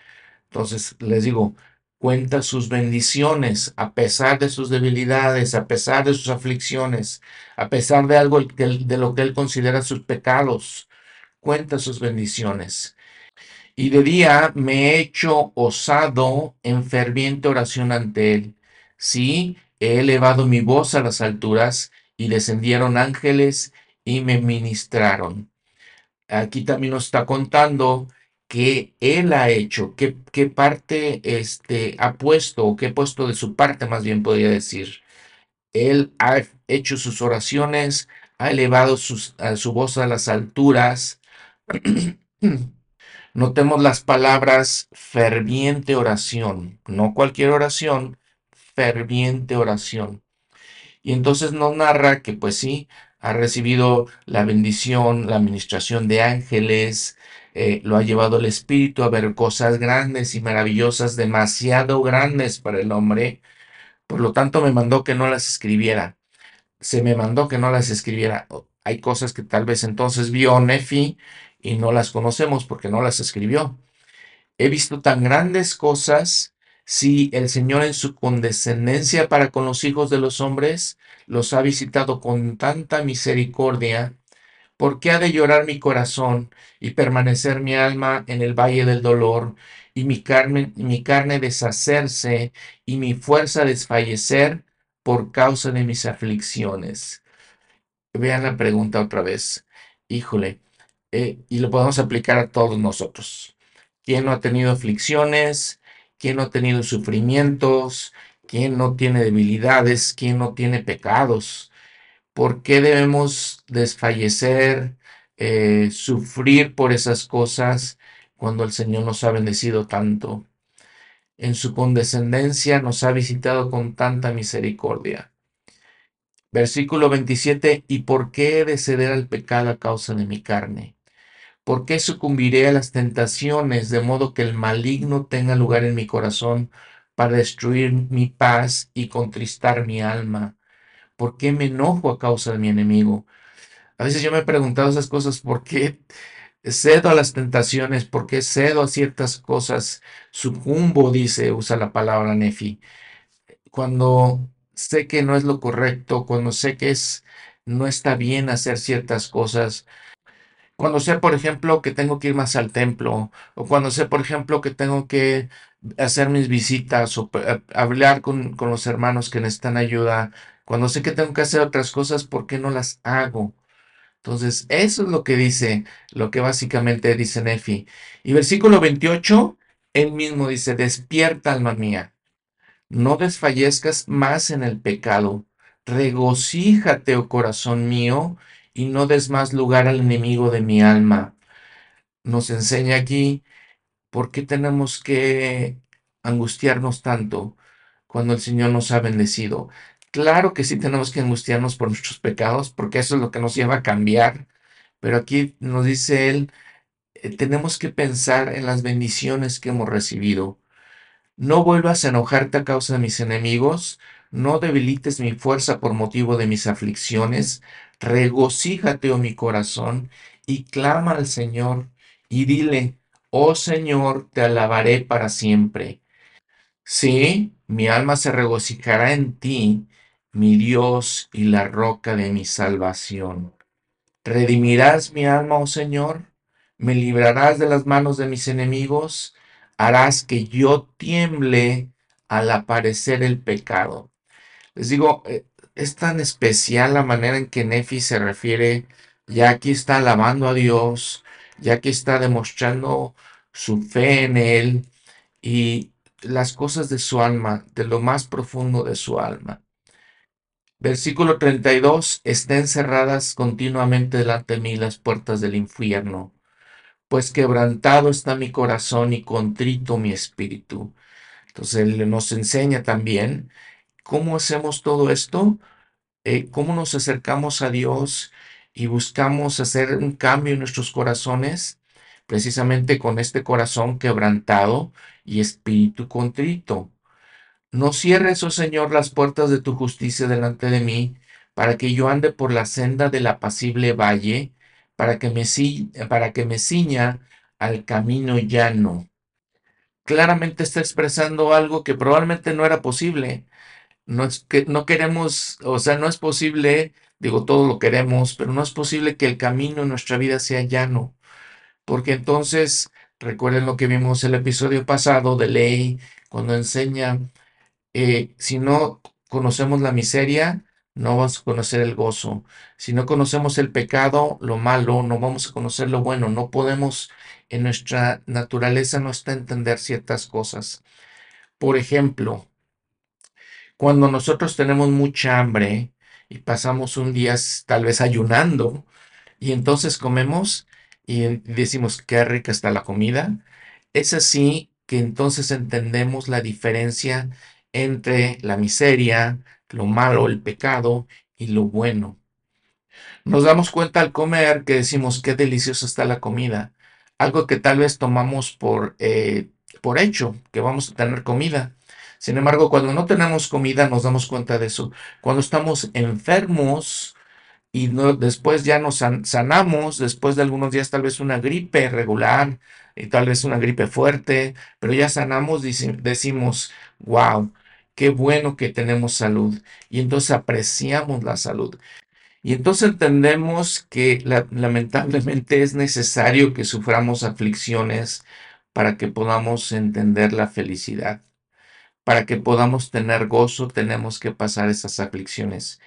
Entonces les digo, cuenta sus bendiciones a pesar de sus debilidades, a pesar de sus aflicciones, a pesar de algo de lo que él considera sus pecados. Cuenta sus bendiciones. Y de día me he hecho osado en ferviente oración ante él. Sí, he elevado mi voz a las alturas y descendieron ángeles y me ministraron aquí también nos está contando que él ha hecho, qué, qué parte este, ha puesto, o qué puesto de su parte, más bien podría decir. Él ha hecho sus oraciones, ha elevado su voz a las alturas. Notemos las palabras ferviente oración, no cualquier oración, ferviente oración. Y entonces nos narra que pues sí, ha recibido la bendición, la administración de ángeles, eh, lo ha llevado el Espíritu a ver cosas grandes y maravillosas, demasiado grandes para el hombre. Por lo tanto, me mandó que no las escribiera. Se me mandó que no las escribiera. Hay cosas que tal vez entonces vio Nefi y no las conocemos porque no las escribió. He visto tan grandes cosas si el Señor en su condescendencia para con los hijos de los hombres los ha visitado con tanta misericordia, ¿por qué ha de llorar mi corazón y permanecer mi alma en el valle del dolor y mi carne, deshacerse y mi fuerza desfallecer por causa de mis aflicciones? Vean la pregunta otra vez. Híjole, eh, y lo podemos aplicar a todos nosotros. ¿Quién no ha tenido aflicciones? ¿Quién no ha tenido sufrimientos? ¿Quién no tiene debilidades? ¿Quién no tiene pecados? ¿Por qué debemos desfallecer, eh, sufrir por esas cosas cuando el Señor nos ha bendecido tanto? En su condescendencia nos ha visitado con tanta misericordia. Versículo 27, ¿y por qué he de ceder al pecado a causa de mi carne? ¿Por qué sucumbiré a las tentaciones de modo que el maligno tenga lugar en mi corazón para destruir mi paz y contristar mi alma? ¿Por qué me enojo a causa de mi enemigo? A veces yo me he preguntado esas cosas, ¿por qué cedo a las tentaciones? ¿Por qué cedo a ciertas cosas? Sucumbo, dice, usa la palabra Nefi. Cuando sé que no es lo correcto, cuando sé que es no está bien hacer ciertas cosas, cuando sé, por ejemplo, que tengo que ir más al templo, o cuando sé, por ejemplo, que tengo que hacer mis visitas o eh, hablar con, con los hermanos que necesitan ayuda, cuando sé que tengo que hacer otras cosas, ¿por qué no las hago? Entonces, eso es lo que dice, lo que básicamente dice Nefi. Y versículo 28, él mismo dice, despierta alma mía, no desfallezcas más en el pecado, regocíjate, oh corazón mío, y no des más lugar al enemigo de mi alma. Nos enseña aquí por qué tenemos que angustiarnos tanto cuando el Señor nos ha bendecido. Claro que sí tenemos que angustiarnos por nuestros pecados, porque eso es lo que nos lleva a cambiar. Pero aquí nos dice Él, eh, tenemos que pensar en las bendiciones que hemos recibido. No vuelvas a enojarte a causa de mis enemigos, no debilites mi fuerza por motivo de mis aflicciones, regocíjate, oh mi corazón, y clama al Señor, y dile, oh Señor, te alabaré para siempre. Sí, mi alma se regocijará en ti, mi Dios y la roca de mi salvación. Redimirás mi alma, oh Señor, me librarás de las manos de mis enemigos, harás que yo tiemble al aparecer el pecado. Les digo, eh, es tan especial la manera en que Nefi se refiere, ya aquí está alabando a Dios, ya aquí está demostrando su fe en Él y las cosas de su alma, de lo más profundo de su alma. Versículo 32, estén cerradas continuamente delante de mí las puertas del infierno, pues quebrantado está mi corazón y contrito mi espíritu. Entonces él nos enseña también cómo hacemos todo esto, eh, cómo nos acercamos a Dios y buscamos hacer un cambio en nuestros corazones, precisamente con este corazón quebrantado y espíritu contrito. No cierres, oh Señor, las puertas de tu justicia delante de mí, para que yo ande por la senda del apacible valle, para que me, para que me ciña al camino llano. Claramente está expresando algo que probablemente no era posible. No es que no queremos, o sea, no es posible, digo, todo lo queremos, pero no es posible que el camino en nuestra vida sea llano, porque entonces, recuerden lo que vimos el episodio pasado de ley, cuando enseña eh, si no conocemos la miseria, no vamos a conocer el gozo. Si no conocemos el pecado, lo malo, no vamos a conocer lo bueno. No podemos, en nuestra naturaleza no está entender ciertas cosas. Por ejemplo, cuando nosotros tenemos mucha hambre y pasamos un día tal vez ayunando y entonces comemos y decimos qué rica está la comida, es así que entonces entendemos la diferencia entre la miseria, lo malo, el pecado y lo bueno. Nos damos cuenta al comer que decimos qué deliciosa está la comida, algo que tal vez tomamos por, eh, por hecho, que vamos a tener comida. Sin embargo, cuando no tenemos comida nos damos cuenta de eso. Cuando estamos enfermos, y después ya nos sanamos, después de algunos días tal vez una gripe regular y tal vez una gripe fuerte, pero ya sanamos, decimos, wow, qué bueno que tenemos salud. Y entonces apreciamos la salud. Y entonces entendemos que lamentablemente es necesario que suframos aflicciones para que podamos entender la felicidad. Para que podamos tener gozo, tenemos que pasar esas aflicciones.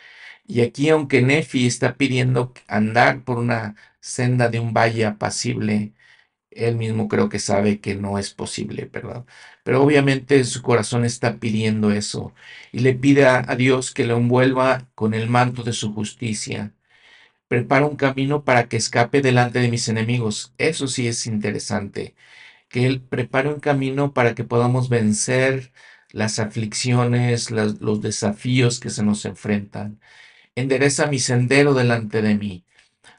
Y aquí, aunque Nefi está pidiendo andar por una senda de un valle apacible, él mismo creo que sabe que no es posible, ¿verdad? Pero obviamente su corazón está pidiendo eso y le pide a Dios que lo envuelva con el manto de su justicia. Prepara un camino para que escape delante de mis enemigos. Eso sí es interesante. Que Él prepare un camino para que podamos vencer las aflicciones, los desafíos que se nos enfrentan. Endereza mi sendero delante de mí.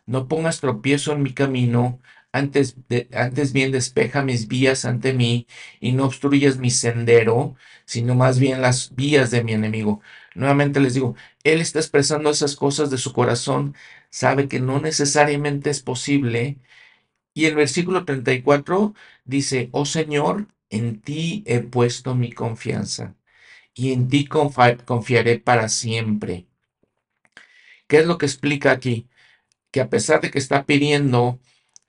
No pongas tropiezo en mi camino, antes, antes bien despeja mis vías ante mí y no obstruyas mi sendero, sino más bien las vías de mi enemigo. Nuevamente les digo, él está expresando esas cosas de su corazón, sabe que no necesariamente es posible. Y el versículo 34 dice, oh Señor, en ti he puesto mi confianza y en ti confiaré para siempre. ¿Qué es lo que explica aquí? Que a pesar de que está pidiendo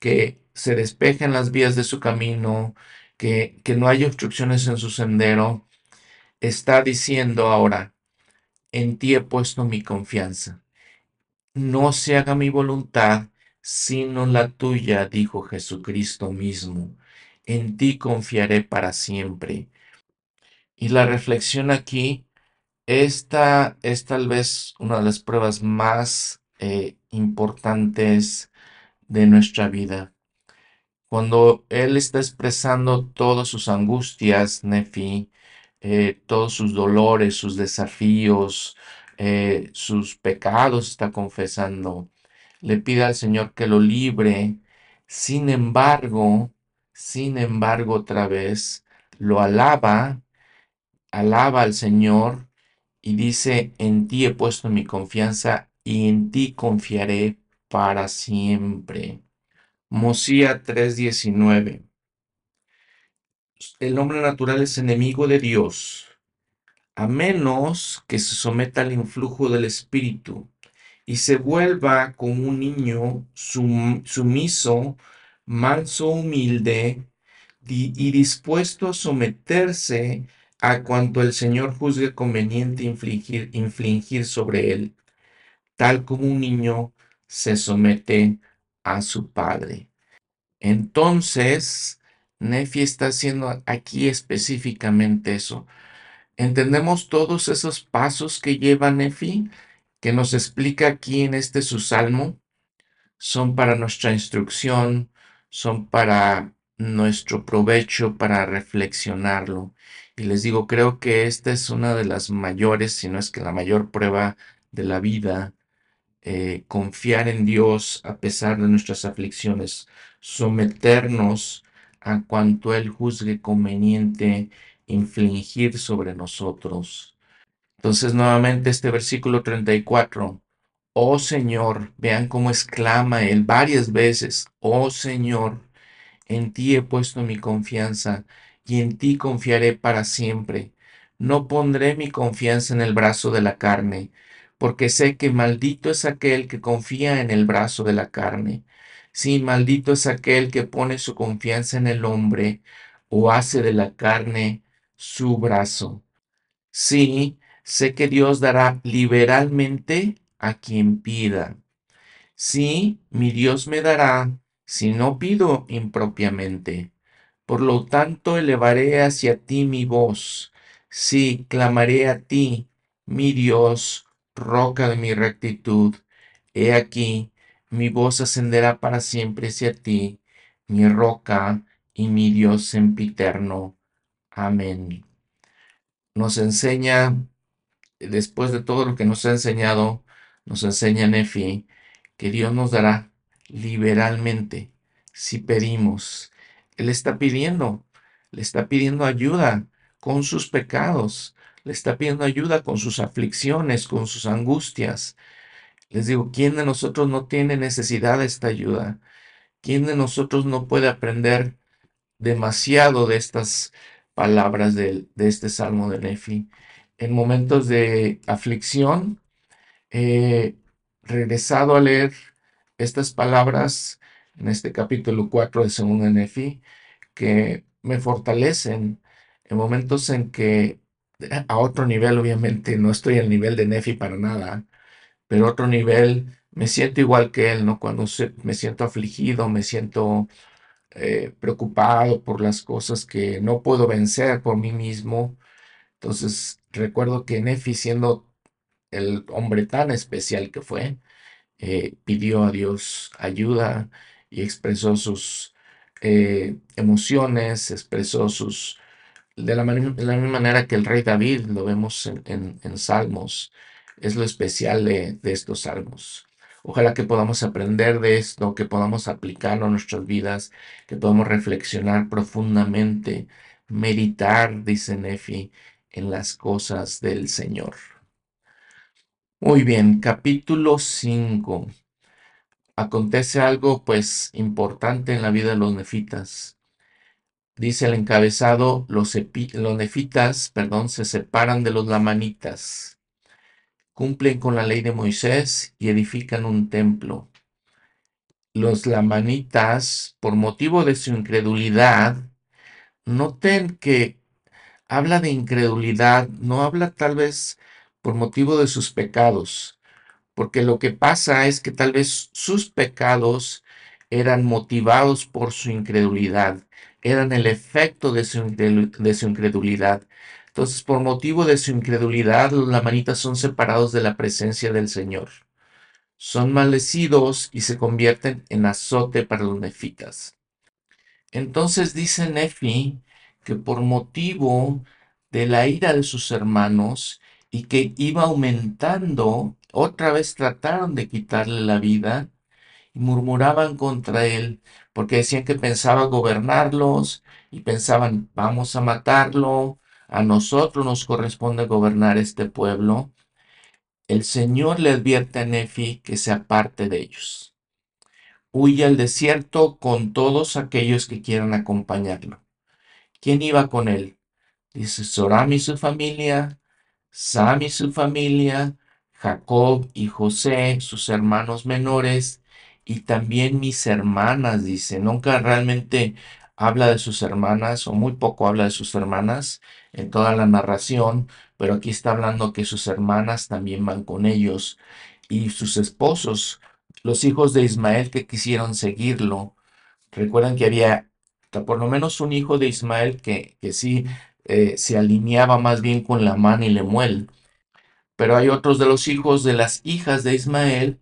que se despejen las vías de su camino, que, que no haya obstrucciones en su sendero, está diciendo ahora, en ti he puesto mi confianza. No se haga mi voluntad, sino la tuya, dijo Jesucristo mismo. En ti confiaré para siempre. Y la reflexión aquí esta es tal vez una de las pruebas más eh, importantes de nuestra vida. Cuando Él está expresando todas sus angustias, Nefi, eh, todos sus dolores, sus desafíos, eh, sus pecados está confesando, le pide al Señor que lo libre Sin embargo, sin embargo, otra vez, lo alaba, alaba al Señor y dice, en ti he puesto mi confianza y en ti confiaré para siempre. Mosía 3:19 El hombre natural es enemigo de Dios, a menos que se someta al influjo del Espíritu y se vuelva como un niño sumiso, manso, humilde y dispuesto a someterse a cuanto el Señor juzgue conveniente infligir, infligir sobre él, tal como un niño se somete a su padre. Entonces, Nefi está haciendo aquí específicamente eso. ¿Entendemos todos esos pasos que lleva Nefi? que nos explica aquí en este su salmo son para nuestra instrucción, son para nuestro provecho, para reflexionarlo. Y les digo, creo que esta es una de las mayores, si no es que la mayor prueba de la vida, eh, confiar en Dios a pesar de nuestras aflicciones, someternos a cuanto Él juzgue conveniente infligir sobre nosotros. Entonces nuevamente este versículo 34, oh Señor, vean cómo exclama él varias veces, oh Señor, en ti he puesto mi confianza y en ti confiaré para siempre. No pondré mi confianza en el brazo de la carne, porque sé que maldito es aquel que confía en el brazo de la carne. Sí, maldito es aquel que pone su confianza en el hombre o hace de la carne su brazo. Sí, Sé que Dios dará liberalmente a quien pida. Sí, mi Dios me dará si no pido impropiamente. Por lo tanto, elevaré hacia ti mi voz. Sí, clamaré a ti, mi Dios, roca de mi rectitud. He aquí, mi voz ascenderá para siempre hacia ti, mi roca y mi Dios sempiterno. Amén. Nos enseña después de todo lo que nos ha enseñado, nos enseña Nefi, que Dios nos dará liberalmente si pedimos. Él está pidiendo, le está pidiendo ayuda con sus pecados, le está pidiendo ayuda con sus aflicciones, con sus angustias. Les digo, ¿quién de nosotros no tiene necesidad de esta ayuda? ¿Quién de nosotros no puede aprender demasiado de estas palabras de, este salmo de Nefi? en momentos de aflicción, he regresado a leer estas palabras en este capítulo 4 de Segundo Nefi, que me fortalecen en momentos en que a otro nivel, obviamente, no estoy al nivel de Nefi para nada, pero otro nivel me siento igual que él, ¿no? Cuando me siento afligido, me siento eh, preocupado por las cosas que no puedo vencer por mí mismo, entonces, recuerdo que Nefi, siendo el hombre tan especial que fue, eh, pidió a Dios ayuda y expresó sus eh, emociones, expresó sus... De la, de la, misma manera que el rey David, lo vemos en, Salmos, es lo especial de, de, estos salmos. Ojalá que podamos aprender de esto, que podamos aplicarlo a nuestras vidas, que podamos reflexionar profundamente, meditar, dice Nefi, en las cosas del Señor. Muy bien, capítulo 5. Acontece algo pues importante en la vida de los nefitas. Dice el encabezado, los, nefitas, perdón, se separan de los lamanitas, cumplen con la ley de Moisés y edifican un templo. Los lamanitas, por motivo de su incredulidad, noten que habla de incredulidad, no habla tal vez por motivo de sus pecados, porque lo que pasa es que tal vez sus pecados eran motivados por su incredulidad, eran el efecto de su, incredulidad. Entonces, por motivo de su incredulidad, los lamanitas son separados de la presencia del Señor. Son maldecidos y se convierten en azote para los nefitas. Entonces dice Nefi que por motivo de la ira de sus hermanos y que iba aumentando, otra vez trataron de quitarle la vida y murmuraban contra él, porque decían que pensaba gobernarlos y pensaban, vamos a matarlo, a nosotros nos corresponde gobernar este pueblo. El Señor le advierte a Nefi que se aparte de ellos. Huye al desierto con todos aquellos que quieran acompañarlo. ¿Quién iba con él? Dice Soram y su familia, Sam y su familia, Jacob y José, sus hermanos menores, y también mis hermanas, dice. Nunca realmente habla de sus hermanas, o muy poco habla de sus hermanas en toda la narración, pero aquí está hablando que sus hermanas también van con ellos, y sus esposos, los hijos de Ismael que quisieron seguirlo. Recuerdan que había por lo menos un hijo de Ismael que, que sí eh, se alineaba más bien con la mano y Lemuel. Pero hay otros de los hijos de las hijas de Ismael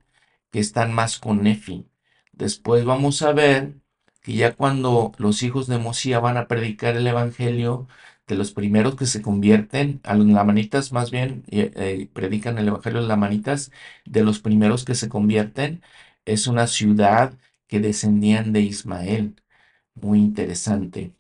que están más con Nefi. Después vamos a ver que ya cuando los hijos de Mosía van a predicar el evangelio, de los primeros que se convierten, a los lamanitas más bien, eh, predican el evangelio de lamanitas, de los primeros que se convierten, es una ciudad que descendían de Ismael. Muy interesante.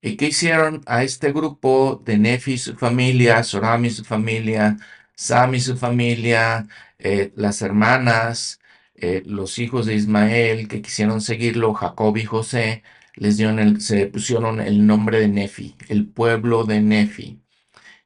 ¿Y qué hicieron a este grupo de Nefi su familia, Soram y su familia, Sam y su familia, eh, las hermanas, eh, los hijos de Ismael que quisieron seguirlo, Jacob y José, les se pusieron el nombre de Nefi, el pueblo de Nefi.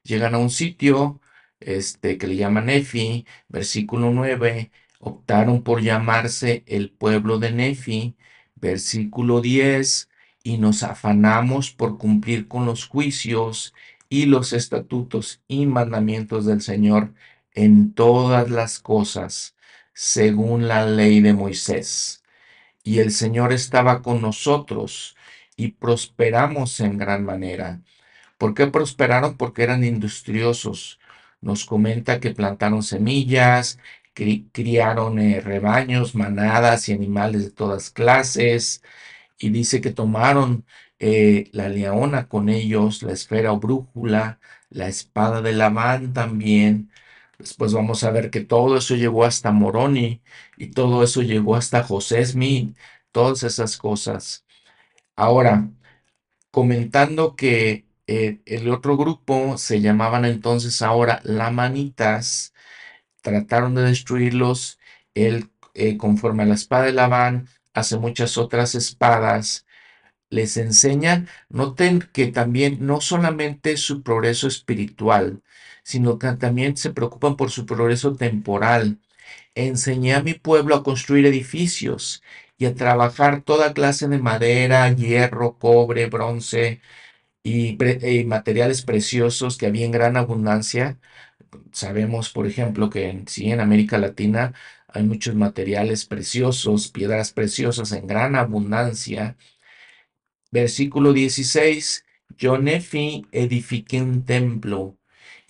Llegan a un sitio este, que le llaman Nefi, versículo 9, optaron por llamarse el pueblo de Nefi, versículo 10, y nos afanamos por cumplir con los juicios y los estatutos y mandamientos del Señor en todas las cosas, según la ley de Moisés. Y el Señor estaba con nosotros y prosperamos en gran manera. ¿Por qué prosperaron? Porque eran industriosos. Nos comenta que plantaron semillas, criaron eh, rebaños, manadas y animales de todas clases, y dice que tomaron eh, la leona con ellos, la esfera o brújula, la espada de Labán también. Después vamos a ver que todo eso llegó hasta Moroni y todo eso llegó hasta José Smith, todas esas cosas. Ahora, comentando que eh, el otro grupo se llamaban entonces ahora Lamanitas, trataron de destruirlos, él eh, conforme a la espada de Labán hace muchas otras espadas, les enseñan, noten que también no solamente su progreso espiritual, sino que también se preocupan por su progreso temporal. Enseñé a mi pueblo a construir edificios y a trabajar toda clase de madera, hierro, cobre, bronce y, materiales preciosos que había en gran abundancia. Sabemos, por ejemplo, que en, sí, en América Latina hay muchos materiales preciosos, piedras preciosas en gran abundancia. Versículo 16, yo Nefi edifiqué un templo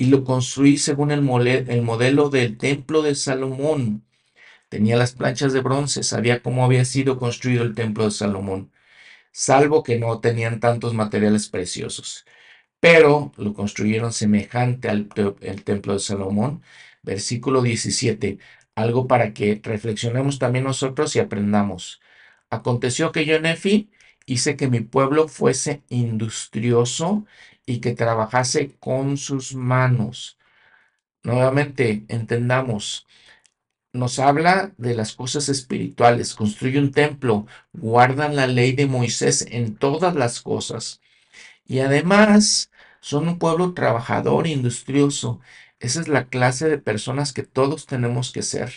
y lo construí según el, el modelo del templo de Salomón. Tenía las planchas de bronce, sabía cómo había sido construido el templo de Salomón, salvo que no tenían tantos materiales preciosos. Pero lo construyeron semejante al el templo de Salomón. Versículo 17 algo para que reflexionemos también nosotros y aprendamos. Aconteció que yo, Nefi, hice que mi pueblo fuese industrioso y que trabajase con sus manos. Nuevamente, entendamos, nos habla de las cosas espirituales, construye un templo, guardan la ley de Moisés en todas las cosas. Y además, son un pueblo trabajador, industrioso. Esa es la clase de personas que todos tenemos que ser.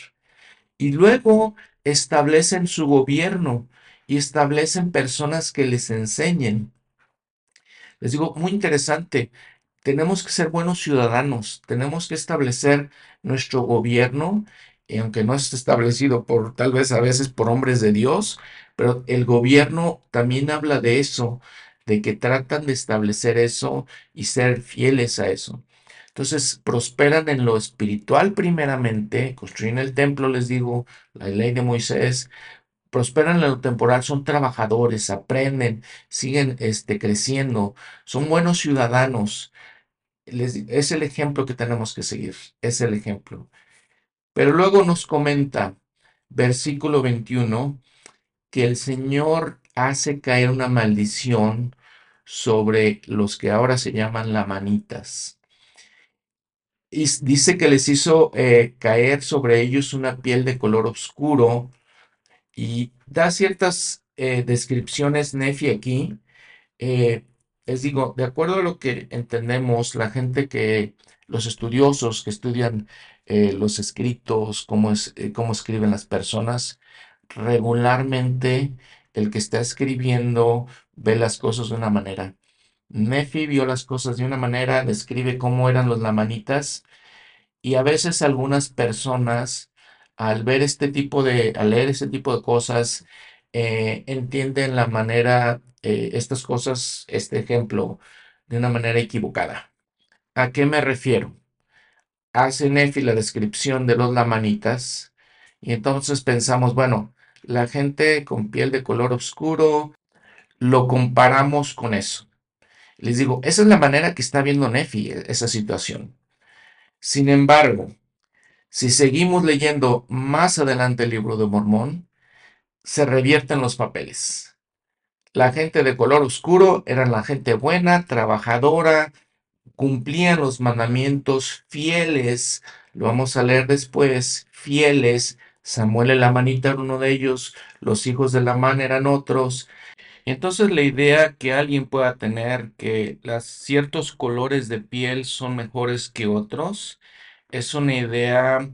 Y luego establecen su gobierno y establecen personas que les enseñen. Les digo, muy interesante, tenemos que ser buenos ciudadanos, tenemos que establecer nuestro gobierno, y aunque no es establecido por tal vez a veces por hombres de Dios, pero el gobierno también habla de eso, de que tratan de establecer eso y ser fieles a eso. Entonces prosperan en lo espiritual primeramente, construyen el templo, les digo, la ley de Moisés, prosperan en lo temporal, son trabajadores, aprenden, siguen este, creciendo, son buenos ciudadanos. es el ejemplo que tenemos que seguir, es el ejemplo. Pero luego nos comenta, versículo 21, que el Señor hace caer una maldición sobre los que ahora se llaman lamanitas. Y dice que les hizo eh, caer sobre ellos una piel de color oscuro y da ciertas eh, descripciones Nefi aquí. Eh, les digo, de acuerdo a lo que entendemos, la gente que, los estudiosos que estudian los escritos, cómo, es, cómo escriben las personas, regularmente el que está escribiendo ve las cosas de una manera. Nefi vio las cosas de una manera, describe cómo eran los lamanitas y a veces algunas personas al ver este tipo de, al leer este tipo de cosas, eh, entienden la manera, eh, estas cosas, este ejemplo, de una manera equivocada. ¿A qué me refiero? Hace Nefi la descripción de los lamanitas y entonces pensamos, bueno, la gente con piel de color oscuro, lo comparamos con eso. Les digo, esa es la manera que está viendo Nefi e, esa situación. Sin embargo, si seguimos leyendo más adelante el libro de Mormón, se revierten los papeles. La gente de color oscuro era la gente buena, trabajadora, cumplían los mandamientos fieles, lo vamos a leer después, fieles. Samuel el Amanita era uno de ellos, los hijos de Lamán eran otros, entonces la idea que alguien pueda tener que las, ciertos colores de piel son mejores que otros es una idea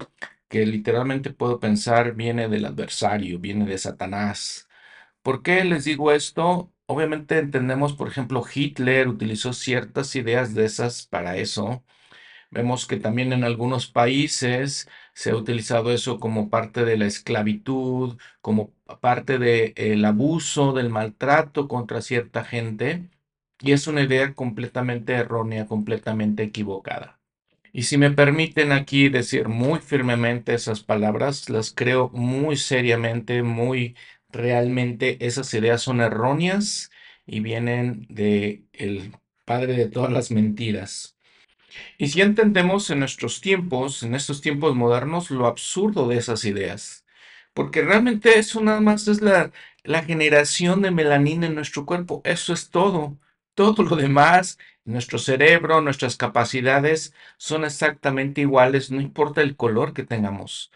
que literalmente puedo pensar viene del adversario, viene de Satanás. ¿Por qué les digo esto? Obviamente entendemos, por ejemplo, Hitler utilizó ciertas ideas de esas para eso. Vemos que también en algunos países se ha utilizado eso como parte de la esclavitud, como parte del abuso, del maltrato contra cierta gente. Y es una idea completamente errónea, completamente equivocada. Y si me permiten aquí decir muy firmemente esas palabras, las creo muy seriamente, muy realmente esas ideas son erróneas y vienen de el padre de todas las mentiras. Y si entendemos en nuestros tiempos, en estos tiempos modernos, lo absurdo de esas ideas, porque realmente eso nada más es la, la generación de melanina en nuestro cuerpo, eso es todo. Todo lo demás, nuestro cerebro, nuestras capacidades son exactamente iguales, no importa el color que tengamos.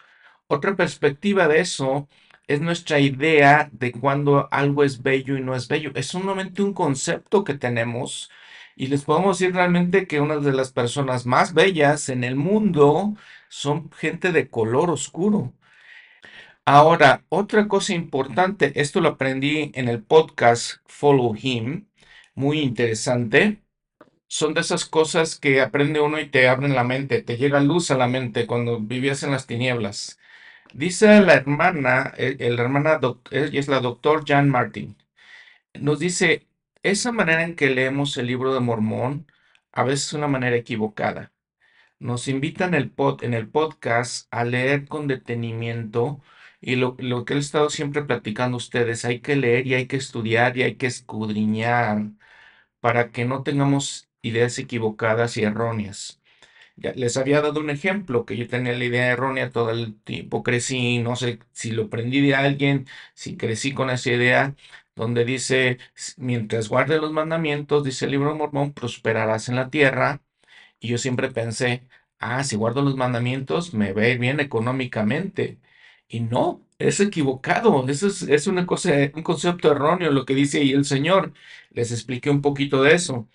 Otra perspectiva de eso es nuestra idea de cuando algo es bello y no es bello. Es solamente un concepto que tenemos y les podemos decir realmente que una de las personas más bellas en el mundo son gente de color oscuro. Ahora, otra cosa importante, esto lo aprendí en el podcast Follow Him, muy interesante. Son de esas cosas que aprende uno y te abren la mente, te llega luz a la mente cuando vivías en las tinieblas. Dice la hermana, eh, la hermana es la doctor Jan Martin, nos dice, esa manera en que leemos el libro de Mormón a veces es una manera equivocada. Nos invitan el pod, en el podcast a leer con detenimiento y lo, lo que he estado siempre platicando a ustedes, hay que leer y hay que estudiar y hay que escudriñar para que no tengamos ideas equivocadas y erróneas. Ya les había dado un ejemplo que yo tenía la idea errónea todo el tiempo, crecí, no sé si lo aprendí de alguien, si crecí con esa idea, donde dice, mientras guarde los mandamientos, dice el libro Mormón, prosperarás en la tierra. Y yo siempre pensé, ah, si guardo los mandamientos, me va a ir bien económicamente. Y no, es equivocado. Eso es, es una cosa, un concepto erróneo lo que dice ahí el Señor. Les expliqué un poquito de eso.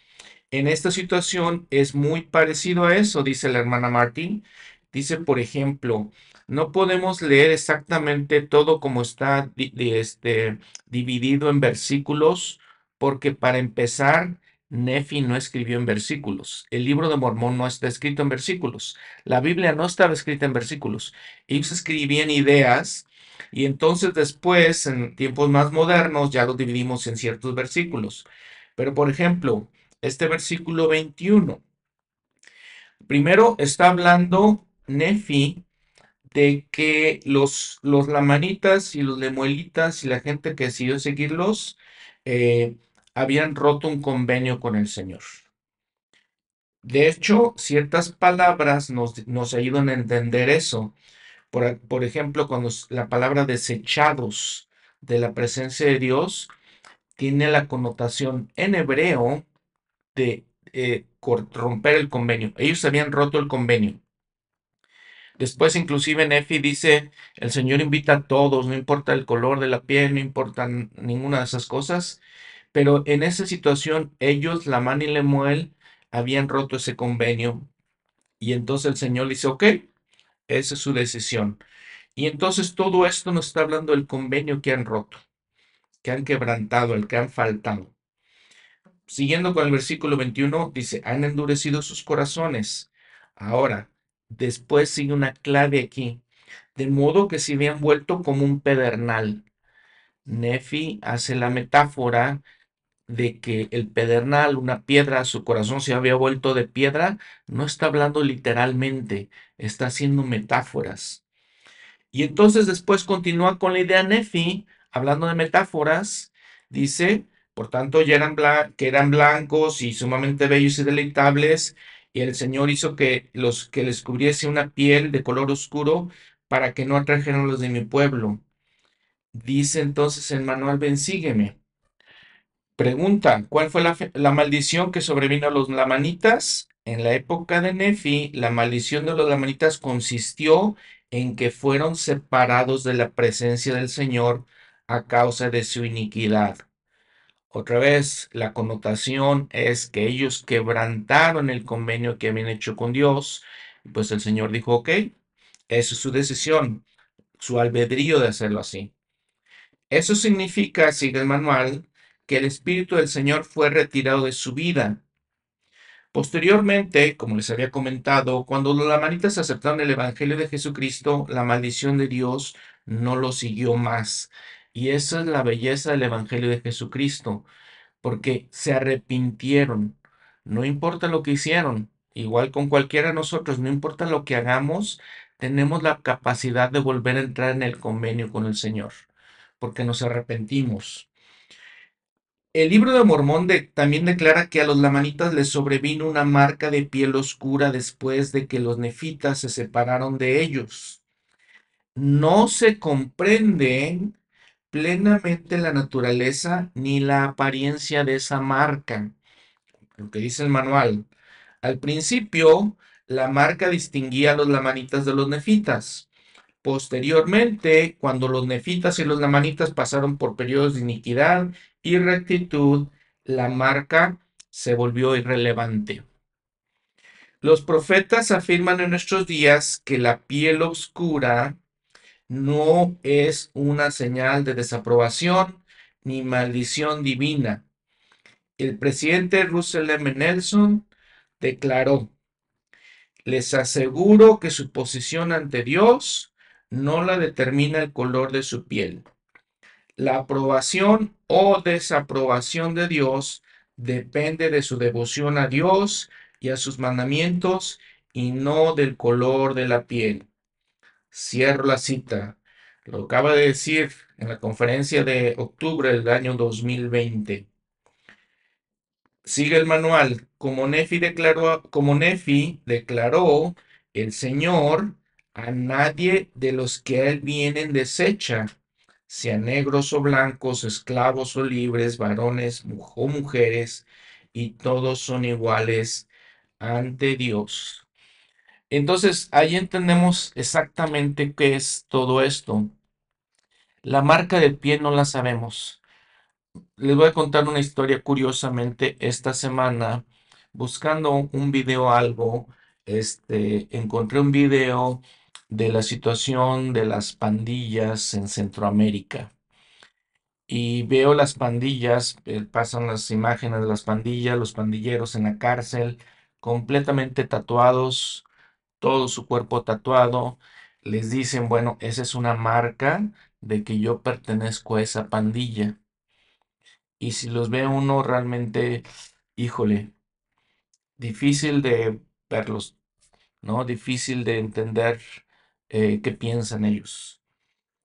En esta situación es muy parecido a eso, dice la hermana Martín. Dice, por ejemplo, no podemos leer exactamente todo como está este, dividido en versículos, porque para empezar, Nefi no escribió en versículos. El libro de Mormón no está escrito en versículos. La Biblia no estaba escrita en versículos. Ellos escribían ideas y entonces después, en tiempos más modernos, ya lo dividimos en ciertos versículos. Pero, por ejemplo, este versículo 21. Primero está hablando Nefi de que los, los lamanitas y los lemuelitas y la gente que decidió seguirlos eh, habían roto un convenio con el Señor. De hecho, ciertas palabras nos, nos ayudan a entender eso. Por, por ejemplo, cuando la palabra desechados de la presencia de Dios tiene la connotación en hebreo de eh, romper el convenio. Ellos habían roto el convenio. Después, inclusive, Nefi dice, el Señor invita a todos, no importa el color de la piel, no importa ninguna de esas cosas. Pero en esa situación, ellos, Lamán y Lemuel, habían roto ese convenio. Y entonces el Señor dice, ok, esa es su decisión. Y entonces todo esto nos está hablando del convenio que han roto, que han quebrantado, el que han faltado. Siguiendo con el versículo 21, dice, han endurecido sus corazones. Ahora, después sigue una clave aquí, de modo que se habían vuelto como un pedernal. Nefi hace la metáfora de que el pedernal, una piedra, su corazón se había vuelto de piedra, no está hablando literalmente, está haciendo metáforas. Y entonces después continúa con la idea Nefi, hablando de metáforas, dice, por tanto, ya eran que eran blancos y sumamente bellos y deleitables, y el Señor hizo que los que les cubriese una piel de color oscuro para que no atrajeran los de mi pueblo. Dice entonces el manual, ven, sígueme. Pregunta, ¿cuál fue la, la, maldición que sobrevino a los lamanitas? En la época de Nefi, la maldición de los lamanitas consistió en que fueron separados de la presencia del Señor a causa de su iniquidad. Otra vez, la connotación es que ellos quebrantaron el convenio que habían hecho con Dios. Pues el Señor dijo, ok, esa es su decisión, su albedrío de hacerlo así. Eso significa, sigue el manual, que el Espíritu del Señor fue retirado de su vida. Posteriormente, como les había comentado, cuando los lamanitas aceptaron el Evangelio de Jesucristo, la maldición de Dios no lo siguió más. Y esa es la belleza del Evangelio de Jesucristo, porque se arrepintieron. No importa lo que hicieron, igual con cualquiera de nosotros, no importa lo que hagamos, tenemos la capacidad de volver a entrar en el convenio con el Señor, porque nos arrepentimos. El libro de Mormón también declara que a los lamanitas les sobrevino una marca de piel oscura después de que los nefitas se separaron de ellos. No se comprende plenamente la naturaleza ni la apariencia de esa marca. Lo que dice el manual. Al principio, la marca distinguía a los lamanitas de los nefitas. Posteriormente, cuando los nefitas y los lamanitas pasaron por periodos de iniquidad y rectitud, la marca se volvió irrelevante. Los profetas afirman en nuestros días que la piel oscura no es una señal de desaprobación ni maldición divina. El presidente Russell M. Nelson declaró, les aseguro que su posición ante Dios no la determina el color de su piel. La aprobación o desaprobación de Dios depende de su devoción a Dios y a sus mandamientos y no del color de la piel. Cierro la cita. Lo acaba de decir en la conferencia de octubre del año 2020. Sigue el manual. Como Nefi declaró, como Nefi declaró el Señor, a nadie de los que a él vienen desecha, sean negros o blancos, esclavos o libres, varones o mujeres, y todos son iguales ante Dios. Entonces, ahí entendemos exactamente qué es todo esto. La marca del pie no la sabemos. Les voy a contar una historia curiosamente esta semana. Buscando un video algo, este, encontré un video de la situación de las pandillas en Centroamérica. Y veo las pandillas, eh, pasan las imágenes de las pandillas, los pandilleros en la cárcel, completamente tatuados, todo su cuerpo tatuado, les dicen, bueno, esa es una marca de que yo pertenezco a esa pandilla. Y si los ve uno realmente, híjole, difícil de verlos, ¿no? Difícil de entender eh, qué piensan ellos.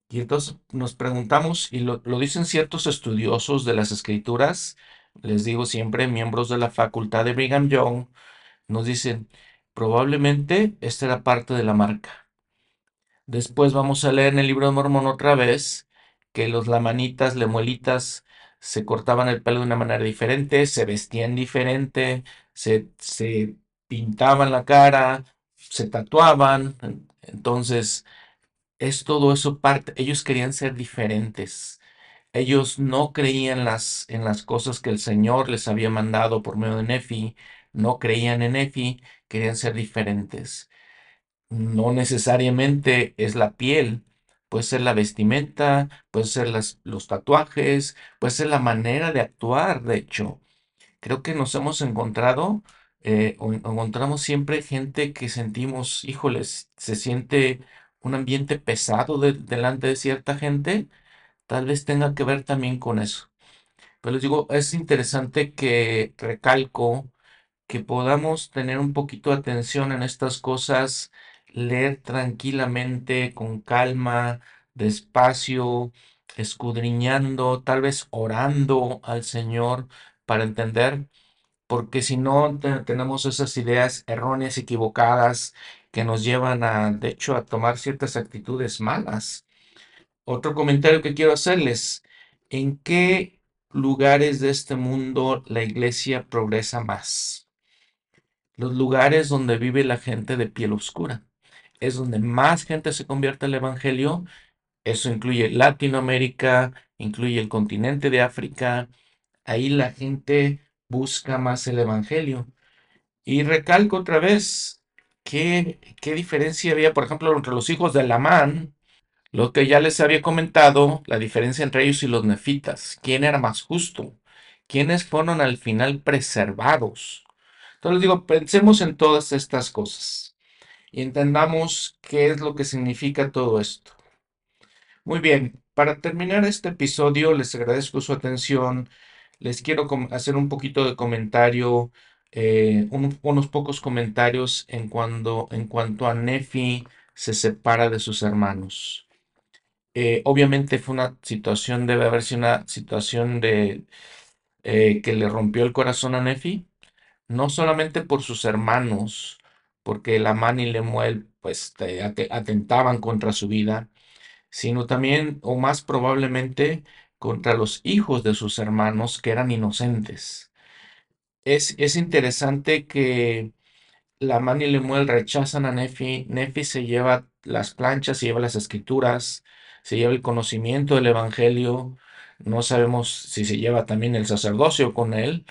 Y entonces nos preguntamos, y lo, lo dicen ciertos estudiosos de las escrituras, les digo siempre, miembros de la facultad de Brigham Young, nos dicen, Probablemente esta era parte de la marca. Después vamos a leer en el libro de Mormón otra vez que los lamanitas, lemuelitas, se cortaban el pelo de una manera diferente, se vestían diferente, se, se pintaban la cara, se tatuaban. Entonces, es todo eso parte. Ellos querían ser diferentes. Ellos no creían las, en las cosas que el Señor les había mandado por medio de Nefi, no creían en Nefi, querían ser diferentes. No necesariamente es la piel, puede ser la vestimenta, puede ser los tatuajes, puede ser la manera de actuar, de hecho. Creo que nos hemos encontrado eh, encontramos siempre gente que sentimos, híjoles, se siente un ambiente pesado de- delante de cierta gente, tal vez tenga que ver también con eso. Pero les digo, es interesante que recalco que podamos tener un poquito de atención en estas cosas, leer tranquilamente, con calma, despacio, escudriñando, tal vez orando al Señor para entender, porque si no te- tenemos esas ideas erróneas, equivocadas, que nos llevan a, de hecho, a tomar ciertas actitudes malas. Otro comentario que quiero hacerles, ¿en qué lugares de este mundo la iglesia progresa más? Los lugares donde vive la gente de piel oscura. Es donde más gente se convierte al evangelio. Eso incluye Latinoamérica, incluye el continente de África. Ahí la gente busca más el evangelio. Y recalco otra vez, ¿qué, qué diferencia había, por ejemplo, entre los hijos de Lamán? Lo que ya les había comentado, la diferencia entre ellos y los nefitas. ¿Quién era más justo? ¿Quiénes fueron al final preservados? Entonces digo, pensemos en todas estas cosas y entendamos qué es lo que significa todo esto. Muy bien, para terminar este episodio, les agradezco su atención. Les quiero hacer un poquito de comentario, eh, un- unos pocos comentarios en, en cuanto a Nefi se separa de sus hermanos. Eh, obviamente fue una situación, debe haber sido una situación de, eh, que le rompió el corazón a Nefi no solamente por sus hermanos, porque Lamán y Lemuel pues te- ate- atentaban contra su vida, sino también o más probablemente contra los hijos de sus hermanos que eran inocentes. Es, es interesante que Lamán y Lemuel rechazan a Nefi, Nefi se lleva las planchas, se lleva las escrituras, se lleva el conocimiento del evangelio, no sabemos si se lleva también el sacerdocio con él,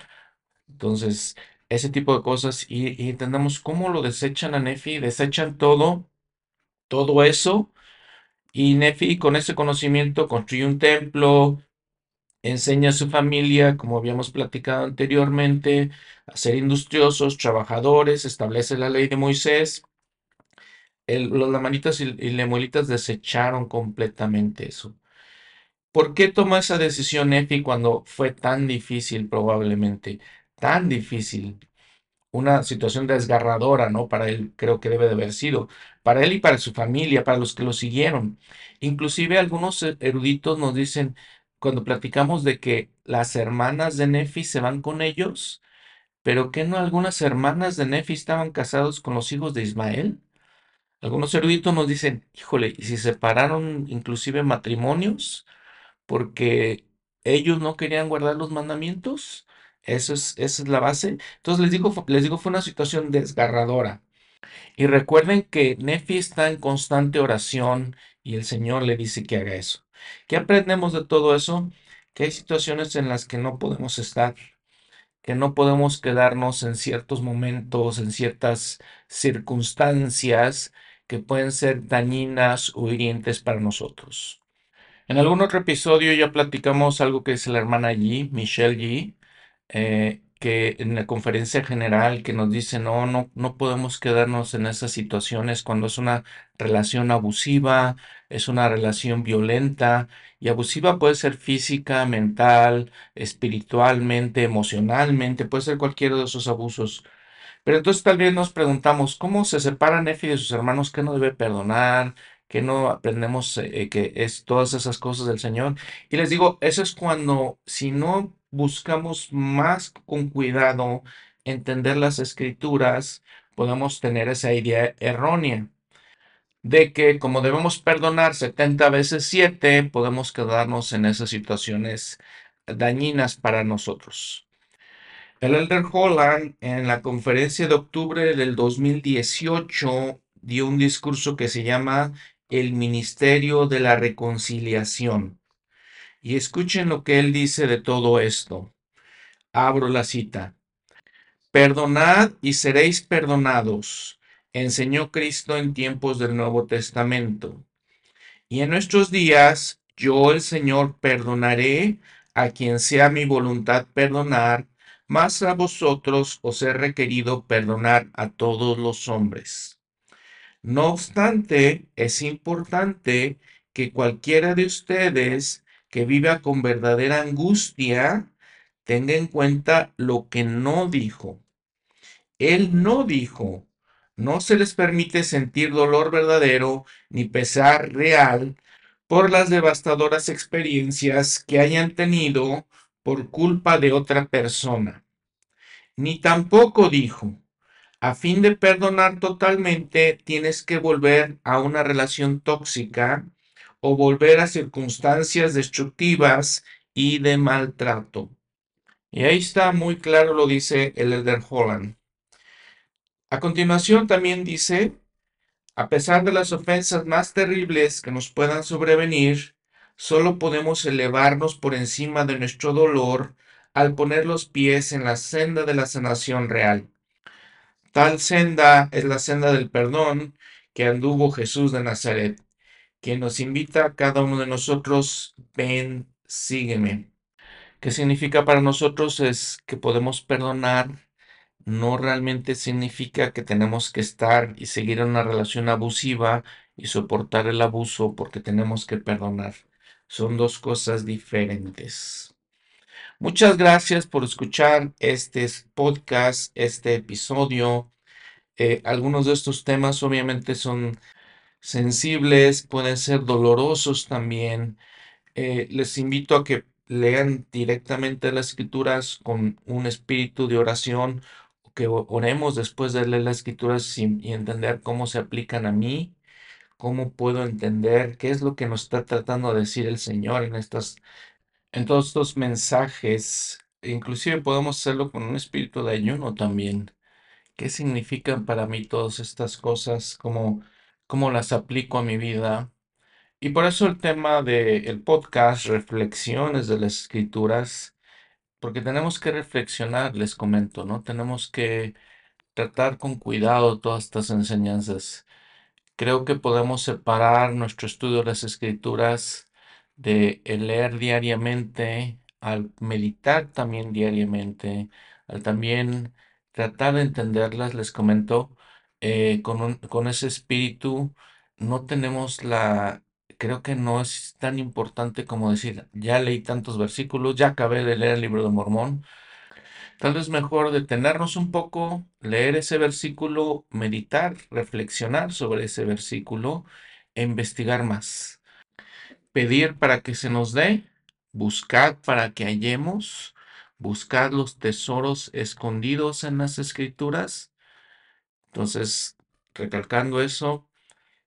entonces, ese tipo de cosas y, entendamos cómo lo desechan a Nefi, desechan todo, todo eso y Nefi con ese conocimiento construye un templo, enseña a su familia, como habíamos platicado anteriormente, a ser industriosos, trabajadores, establece la ley de Moisés. Los lamanitas y, y lemuelitas desecharon completamente eso. ¿Por qué tomó esa decisión Nefi cuando fue tan difícil probablemente? Tan difícil. una situación desgarradora, ¿no? Para él creo que debe de haber sido, para él y para su familia, para los que lo siguieron. Inclusive algunos e- eruditos nos dicen, cuando platicamos de que las hermanas de Nefi se van con ellos, pero que no algunas hermanas de Nefi estaban casados con los hijos de Ismael. Algunos eruditos nos dicen, híjole, ¿y si separaron inclusive matrimonios? porque ellos no querían guardar los mandamientos. Eso es, esa es la base. Entonces les digo, les digo, fue una situación desgarradora. Y recuerden que Nefi está en constante oración y el Señor le dice que haga eso. ¿Qué aprendemos de todo eso? Que hay situaciones en las que no podemos estar, que no podemos quedarnos en ciertos momentos, en ciertas circunstancias que pueden ser dañinas o hirientes para nosotros. En algún otro episodio ya platicamos algo que es la hermana Yi, Michelle Yi, eh, que en la conferencia general que nos dice, no, no, no podemos quedarnos en esas situaciones cuando es una relación abusiva, es una relación violenta, y abusiva puede ser física, mental, espiritualmente, emocionalmente, puede ser cualquiera de esos abusos. Pero entonces tal vez nos preguntamos, ¿cómo se separa Nefi de sus hermanos? ¿Qué no debe perdonar? ¿Qué no aprendemos eh, eh, que es todas esas cosas del Señor? Y les digo, eso es cuando si no buscamos más con cuidado entender las escrituras, podemos tener esa idea errónea. de que como debemos perdonar 70 veces 7, podemos quedarnos en esas situaciones dañinas para nosotros. El Elder Holland en la conferencia de octubre del 2018 dio un discurso que se llama El Ministerio de la Reconciliación. Y escuchen lo que él dice de todo esto. Abro la cita. Perdonad y seréis perdonados, enseñó Cristo en tiempos del Nuevo Testamento. Y en nuestros días, yo el Señor perdonaré a quien sea mi voluntad perdonar, más a vosotros os he requerido perdonar a todos los hombres. No obstante, es importante que cualquiera de ustedes que viva con verdadera angustia tenga en cuenta lo que no dijo. Él no dijo, no se les permite sentir dolor verdadero ni pesar real por las devastadoras experiencias que hayan tenido por culpa de otra persona. Ni tampoco dijo, a fin de perdonar totalmente tienes que volver a una relación tóxica o volver a circunstancias destructivas y de maltrato. Y ahí está muy claro lo dice el Elder Holland. A continuación también dice, a pesar de las ofensas más terribles que nos puedan sobrevenir, solo podemos elevarnos por encima de nuestro dolor al poner los pies en la senda de la sanación real. Tal senda es la senda del perdón que anduvo Jesús de Nazaret, quien nos invita a cada uno de nosotros, ven, sígueme. ¿Qué significa para nosotros? Es que podemos perdonar no realmente significa que tenemos que estar y seguir en una relación abusiva y soportar el abuso porque tenemos que perdonar. Son dos cosas diferentes. Muchas gracias por escuchar este podcast, este episodio. Eh, algunos de estos temas obviamente son sensibles, pueden ser dolorosos también. Eh, les invito a que lean directamente las escrituras con un espíritu de oración que oremos después de leer las escrituras y, entender cómo se aplican a mí, cómo puedo entender qué es lo que nos está tratando de decir el Señor en estas, en todos estos mensajes. Inclusive podemos hacerlo con un espíritu de ayuno también. ¿Qué significan para mí todas estas cosas? ¿Cómo, cómo las aplico a mi vida? Y por eso el tema del podcast, reflexiones de las escrituras, porque tenemos que reflexionar, les comento, ¿no? Tenemos que tratar con cuidado todas estas enseñanzas. Creo que podemos separar nuestro estudio de las escrituras de leer diariamente, al meditar también diariamente, al también tratar de entenderlas, les comento, eh, con, con ese espíritu no tenemos la creo que no es tan importante como decir, ya leí tantos versículos, ya acabé de leer el libro de Mormón. Tal vez mejor detenernos un poco, leer ese versículo, meditar, reflexionar sobre ese versículo e investigar más. Pedir para que se nos dé, buscar para que hallemos, buscar los tesoros escondidos en las escrituras. Entonces, recalcando eso,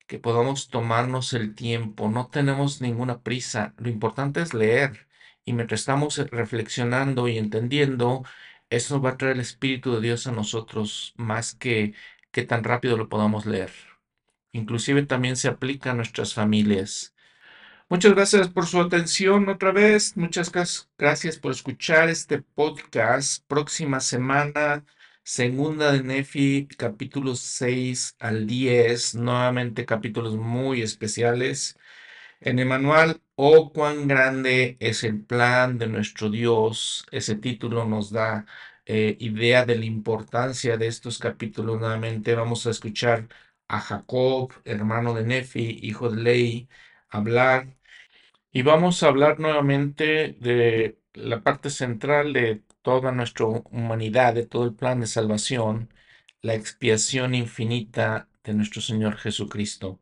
que podamos tomarnos el tiempo, no tenemos ninguna prisa, lo importante es leer y mientras estamos reflexionando y entendiendo, eso va a traer el Espíritu de Dios a nosotros más que que tan rápido lo podamos leer. Inclusive también se aplica a nuestras familias. Muchas gracias por su atención otra vez. Muchas gracias por escuchar este podcast. Próxima semana Segunda de Nefi, capítulos 6 al 10, nuevamente capítulos muy especiales. En el manual, oh, cuán grande es el plan de nuestro Dios. Ese título nos da eh, idea de la importancia de estos capítulos. Nuevamente vamos a escuchar a Jacob, hermano de Nefi, hijo de Ley, hablar. Y vamos a hablar nuevamente de la parte central de toda nuestra humanidad, de todo el plan de salvación, la expiación infinita de nuestro Señor Jesucristo.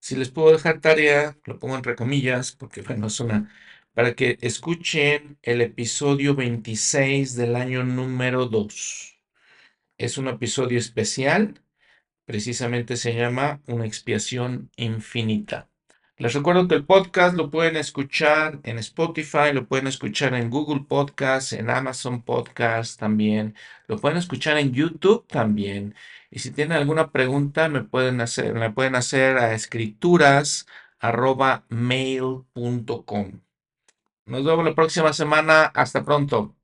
Si les puedo dejar tarea, lo pongo entre comillas, porque bueno, es una, para que escuchen el episodio 26 del año número 2. Es un episodio especial precisamente se llama Una expiación infinita. Les recuerdo que el podcast lo pueden escuchar en Spotify, lo pueden escuchar en Google Podcast, en Amazon Podcast también, lo pueden escuchar en YouTube también. Y si tienen alguna pregunta, me pueden hacer, me pueden hacer a escrituras@mail.com. Nos vemos la próxima semana. Hasta pronto.